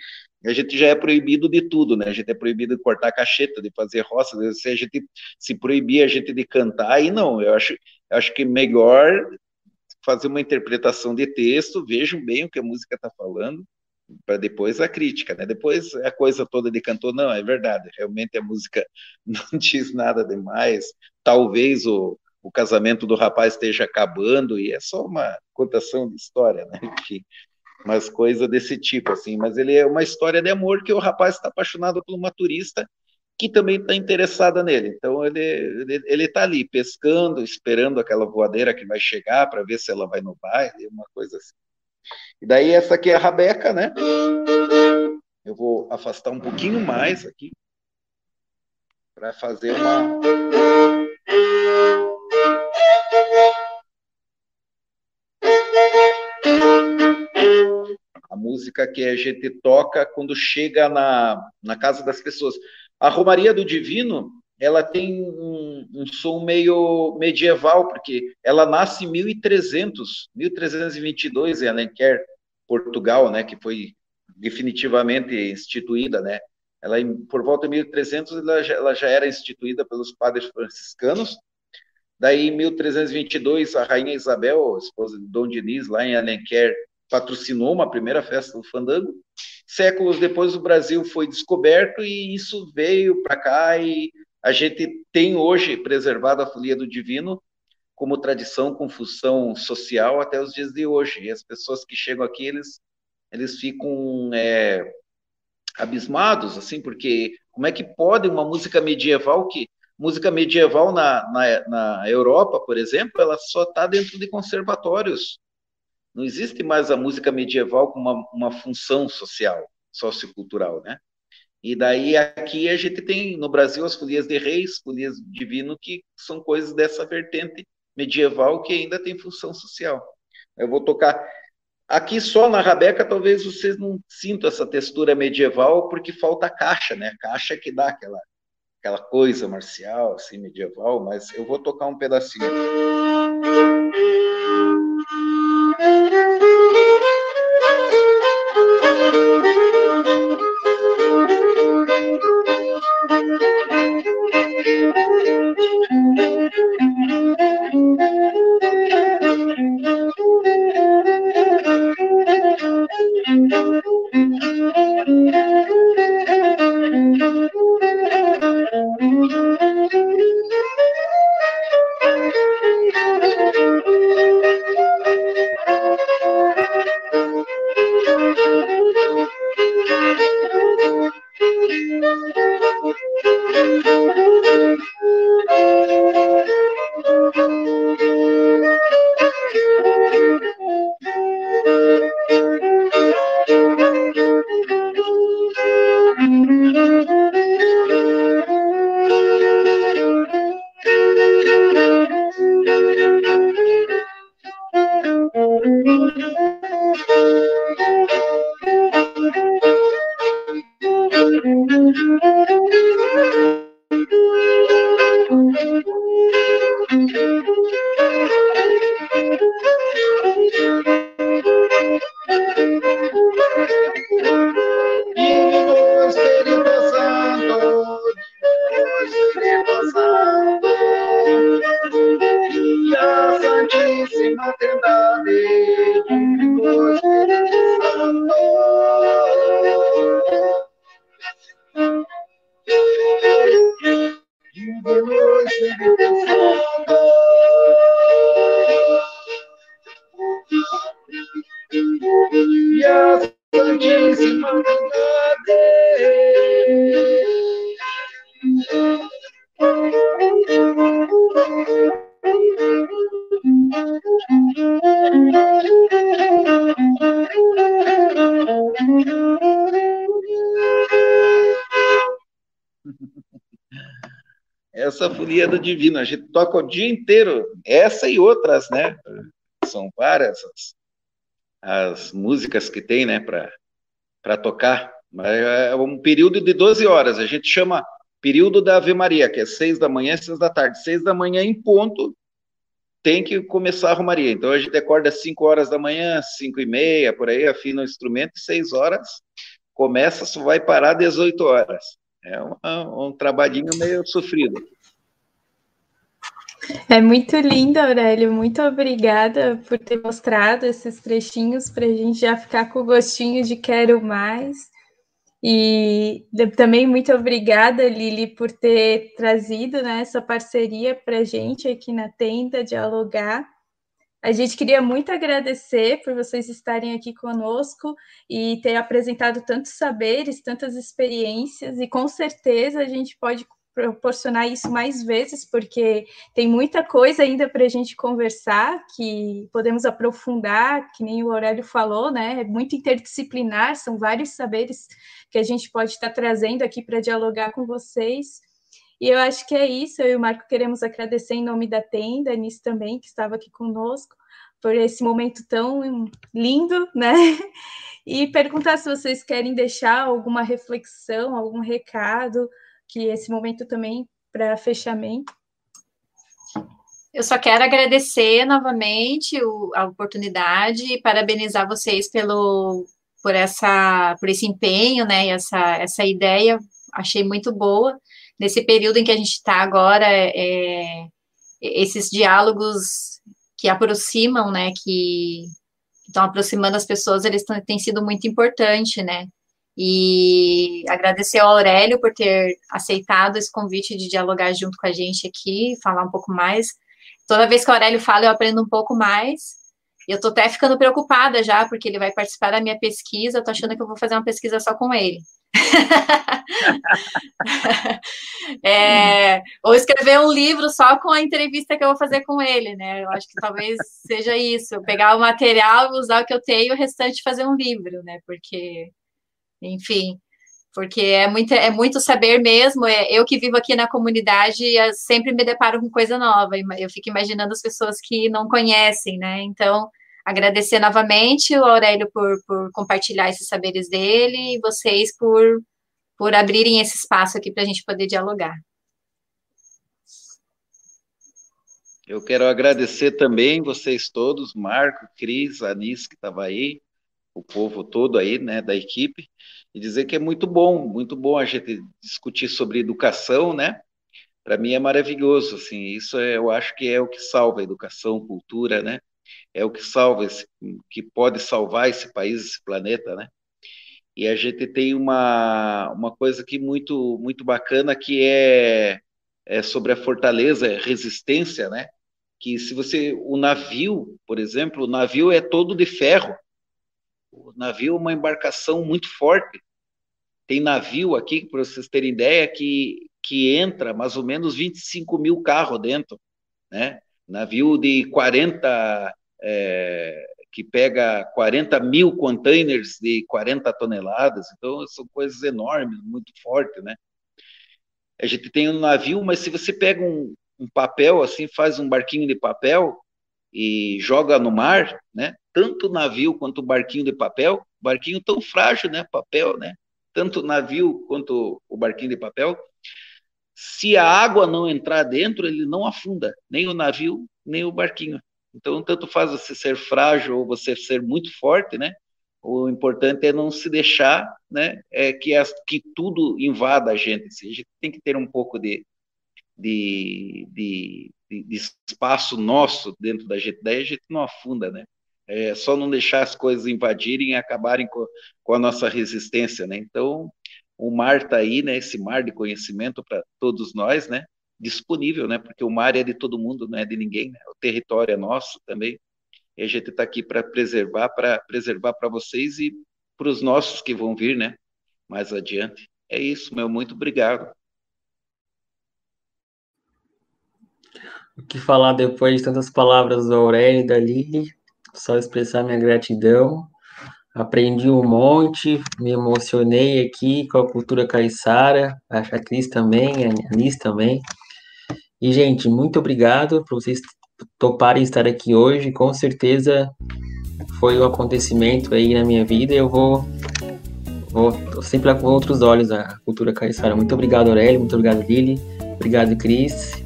a gente já é proibido de tudo, né? A gente é proibido de cortar cacheta, de fazer roça, se a gente se proibir a gente de cantar, aí não, eu acho, eu acho que melhor fazer uma interpretação de texto, vejam bem o que a música está falando, para depois a crítica, né? Depois a coisa toda de cantor, não, é verdade, realmente a música [laughs] não diz nada demais, talvez o, o casamento do rapaz esteja acabando, e é só uma contação de história, né? [laughs] Enfim, mas coisa desse tipo, assim. Mas ele é uma história de amor que o rapaz está apaixonado por uma turista que também está interessada nele. Então ele ele, ele tá ali pescando, esperando aquela voadeira que vai chegar para ver se ela vai no baile, uma coisa assim. E daí essa aqui é a rabeca, né? Eu vou afastar um pouquinho mais aqui para fazer uma. A música que a gente toca quando chega na, na casa das pessoas. A Romaria do Divino, ela tem um, um som meio medieval, porque ela nasce em 1300, 1322 em Alenquer, Portugal, né, que foi definitivamente instituída, né, ela, por volta de 1300, ela já, ela já era instituída pelos padres franciscanos. Daí, em 1322, a rainha Isabel, esposa de Dom Diniz, lá em Alenquer, patrocinou uma primeira festa do fandango. Séculos depois, o Brasil foi descoberto e isso veio para cá e a gente tem hoje preservado a folia do divino como tradição com função social até os dias de hoje. E as pessoas que chegam aqui, eles, eles ficam é, abismados, assim, porque como é que pode uma música medieval que música medieval na, na, na Europa, por exemplo, ela só está dentro de conservatórios. Não existe mais a música medieval com uma, uma função social, sociocultural, né? E daí aqui a gente tem no Brasil as folias de reis, folias divino, que são coisas dessa vertente medieval que ainda tem função social. Eu vou tocar Aqui só na Rabeca talvez vocês não sintam essa textura medieval porque falta caixa, né? Caixa que dá aquela aquela coisa marcial assim medieval, mas eu vou tocar um pedacinho. Thank you. Do divino. A gente toca o dia inteiro, essa e outras, né? São várias as, as músicas que tem, né, para tocar. É um período de 12 horas. A gente chama período da Ave Maria, que é seis da manhã seis da tarde. Seis da manhã em ponto, tem que começar a Romaria. Então a gente acorda às 5 horas da manhã, 5 e meia, por aí, afina o instrumento, e 6 horas começa, só vai parar às 18 horas. É um, um trabalhinho meio sofrido. É muito lindo, Aurélio. Muito obrigada por ter mostrado esses trechinhos para a gente já ficar com o gostinho de quero mais. E também muito obrigada, Lili, por ter trazido né, essa parceria para a gente aqui na tenda dialogar. A gente queria muito agradecer por vocês estarem aqui conosco e ter apresentado tantos saberes, tantas experiências, e com certeza a gente pode proporcionar isso mais vezes, porque tem muita coisa ainda para a gente conversar, que podemos aprofundar, que nem o Aurélio falou, né? É muito interdisciplinar, são vários saberes que a gente pode estar trazendo aqui para dialogar com vocês. E eu acho que é isso, eu e o Marco queremos agradecer em nome da tenda, a Nisso também, que estava aqui conosco, por esse momento tão lindo, né? E perguntar se vocês querem deixar alguma reflexão, algum recado, que esse momento também para fechamento. Eu só quero agradecer novamente o, a oportunidade e parabenizar vocês pelo por essa por esse empenho, né? Essa essa ideia achei muito boa nesse período em que a gente está agora. É, esses diálogos que aproximam, né? Que estão aproximando as pessoas, eles têm sido muito importante, né? E agradecer ao Aurélio por ter aceitado esse convite de dialogar junto com a gente aqui, falar um pouco mais. Toda vez que o Aurélio fala, eu aprendo um pouco mais. E eu tô até ficando preocupada já, porque ele vai participar da minha pesquisa. Eu achando que eu vou fazer uma pesquisa só com ele. [laughs] é, ou escrever um livro só com a entrevista que eu vou fazer com ele, né? Eu acho que talvez seja isso. Pegar o material, usar o que eu tenho, o restante fazer um livro, né? Porque, enfim, porque é muito, é muito saber mesmo. É, eu que vivo aqui na comunidade sempre me deparo com coisa nova. Eu fico imaginando as pessoas que não conhecem, né? Então, agradecer novamente o Aurélio por, por compartilhar esses saberes dele e vocês por, por abrirem esse espaço aqui para a gente poder dialogar. Eu quero agradecer também vocês todos, Marco, Cris, Anis, que estava aí, o povo todo aí, né, da equipe, e dizer que é muito bom, muito bom a gente discutir sobre educação, né? Para mim é maravilhoso, assim, isso é, eu acho que é o que salva a educação, cultura, né? é o que salva, esse, que pode salvar esse país, esse planeta, né? E a gente tem uma, uma coisa aqui muito, muito bacana que é, é sobre a fortaleza, resistência, né? Que se você, o navio, por exemplo, o navio é todo de ferro. O navio é uma embarcação muito forte. Tem navio aqui, para vocês terem ideia, que, que entra mais ou menos 25 mil carros dentro, né? Navio de 40 é, que pega 40 mil containers de 40 toneladas, então são coisas enormes, muito fortes, né? A gente tem um navio, mas se você pega um, um papel assim, faz um barquinho de papel e joga no mar, né? Tanto o navio quanto o barquinho de papel, barquinho tão frágil, né? Papel, né? Tanto o navio quanto o barquinho de papel. Se a água não entrar dentro, ele não afunda, nem o navio, nem o barquinho. Então, tanto faz você ser frágil ou você ser muito forte, né? O importante é não se deixar, né? É que, as, que tudo invada a gente. Assim, a gente tem que ter um pouco de, de, de, de, espaço nosso dentro da gente. Daí a gente não afunda, né? É só não deixar as coisas invadirem e acabarem com, com a nossa resistência, né? Então, o mar está aí, né? Esse mar de conhecimento para todos nós, né? disponível, né? Porque o mar é de todo mundo, não é de ninguém, né? O território é nosso também. E a gente está aqui para preservar, para preservar para vocês e para os nossos que vão vir, né? Mais adiante. É isso, meu. Muito obrigado. O que falar depois de tantas palavras do Aurélio e da Lili? Só expressar minha gratidão. Aprendi um monte, me emocionei aqui com a cultura caiçara, a Cris também, a Anis também. E, gente, muito obrigado por vocês toparem estar aqui hoje. Com certeza foi um acontecimento aí na minha vida. Eu vou, vou sempre com outros olhos a cultura caiçara. Muito obrigado, Aurélio. Muito obrigado, Lili. Obrigado, Cris.